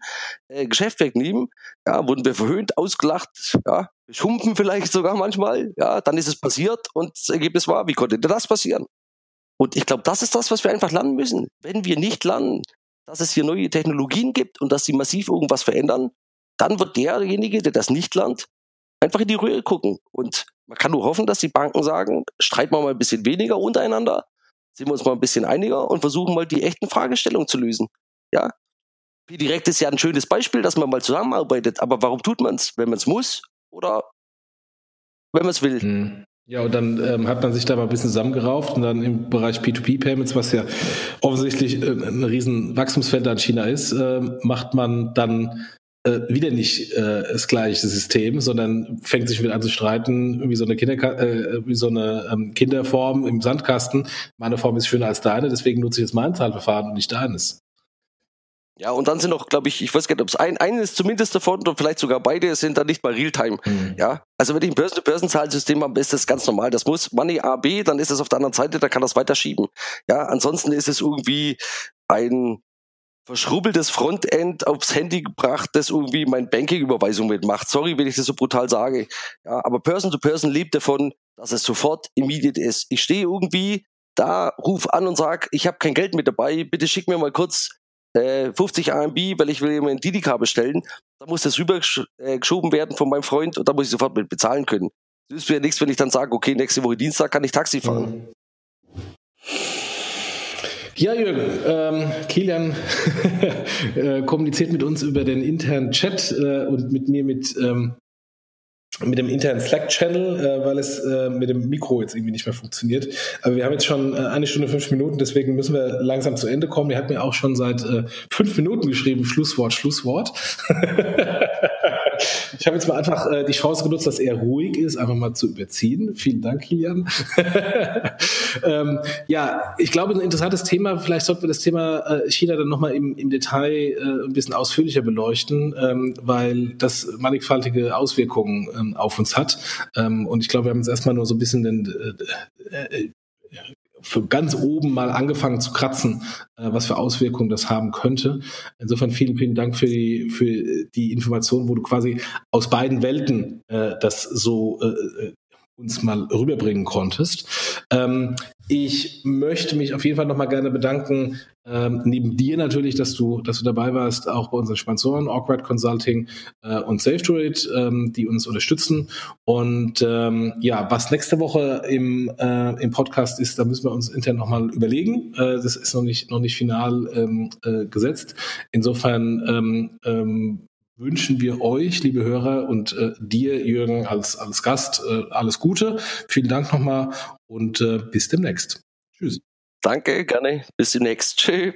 äh, Geschäft wegnehmen. Ja, wurden wir verhöhnt, ausgelacht, ja, schumpen vielleicht sogar manchmal. Ja, dann ist es passiert und das Ergebnis war, wie konnte denn das passieren? Und ich glaube, das ist das, was wir einfach lernen müssen. Wenn wir nicht lernen, dass es hier neue Technologien gibt und dass sie massiv irgendwas verändern, dann wird derjenige, der das nicht lernt, einfach in die Röhre gucken. Und man kann nur hoffen, dass die Banken sagen, streiten wir mal ein bisschen weniger untereinander, sind wir uns mal ein bisschen einiger und versuchen mal die echten Fragestellungen zu lösen. Ja? Wie direkt ist ja ein schönes Beispiel, dass man mal zusammenarbeitet, aber warum tut man es? Wenn man es muss oder wenn man es will? Hm. Ja, und dann ähm, hat man sich da mal ein bisschen zusammengerauft und dann im Bereich P2P-Payments, was ja offensichtlich äh, ein riesen Wachstumsfeld an China ist, äh, macht man dann äh, wieder nicht äh, das gleiche System, sondern fängt sich wieder an zu streiten, wie so eine, Kinder, äh, wie so eine ähm, Kinderform im Sandkasten. Meine Form ist schöner als deine, deswegen nutze ich jetzt mein Zahlverfahren und nicht deines. Ja, und dann sind noch, glaube ich, ich weiß gar nicht, ob es ein, eines zumindest davon oder vielleicht sogar beide sind dann nicht mal Realtime. Mhm. Ja, also wenn ich ein Börsen-to-Börsen-Zahlsystem habe, ist das ganz normal. Das muss Money A, B, dann ist es auf der anderen Seite, da kann das weiterschieben. Ja, ansonsten ist es irgendwie ein verschrubbeltes Frontend aufs Handy gebracht, das irgendwie mein Banking-Überweisung mitmacht. Sorry, wenn ich das so brutal sage. Ja, aber Person-to-Person -Person lebt davon, dass es sofort immediate ist. Ich stehe irgendwie da, ruf an und sag, ich habe kein Geld mit dabei, bitte schick mir mal kurz 50 äh, AMB, weil ich will ihm ein Didi-Kabel stellen. Da muss das rübergeschoben äh, werden von meinem Freund und da muss ich sofort mit bezahlen können. Das ist mir nichts, wenn ich dann sage, okay, nächste Woche Dienstag kann ich Taxi fahren. Ja, Jürgen, ähm, Kilian äh, kommuniziert mit uns über den internen Chat äh, und mit mir mit ähm, mit dem internen Slack-Channel, äh, weil es äh, mit dem Mikro jetzt irgendwie nicht mehr funktioniert. Aber wir haben jetzt schon äh, eine Stunde, fünf Minuten, deswegen müssen wir langsam zu Ende kommen. Ihr habt mir auch schon seit äh, fünf Minuten geschrieben, Schlusswort, Schlusswort. ich habe jetzt mal einfach äh, die Chance genutzt, dass er ruhig ist, einfach mal zu überziehen. Vielen Dank, Kilian. ähm, ja, ich glaube, ein interessantes Thema. Vielleicht sollten wir das Thema äh, China dann nochmal im, im Detail äh, ein bisschen ausführlicher beleuchten, ähm, weil das mannigfaltige Auswirkungen ähm, auf uns hat. Ähm, und ich glaube, wir haben jetzt erstmal nur so ein bisschen den, äh, äh, für ganz oben mal angefangen zu kratzen, äh, was für Auswirkungen das haben könnte. Insofern vielen, vielen Dank für die, für die Information, wo du quasi aus beiden Welten äh, das so äh, uns mal rüberbringen konntest. Ähm, ich möchte mich auf jeden Fall nochmal gerne bedanken, ähm, neben dir natürlich, dass du, dass du dabei warst, auch bei unseren Sponsoren, Awkward Consulting äh, und SafeDroid, ähm, die uns unterstützen. Und ähm, ja, was nächste Woche im, äh, im Podcast ist, da müssen wir uns intern nochmal überlegen. Äh, das ist noch nicht, noch nicht final ähm, äh, gesetzt. Insofern ähm, ähm, wünschen wir euch, liebe Hörer, und äh, dir, Jürgen, als, als Gast äh, alles Gute. Vielen Dank nochmal und äh, bis demnächst. Tschüss. Danke, gerne. Bis demnächst. Tschüss.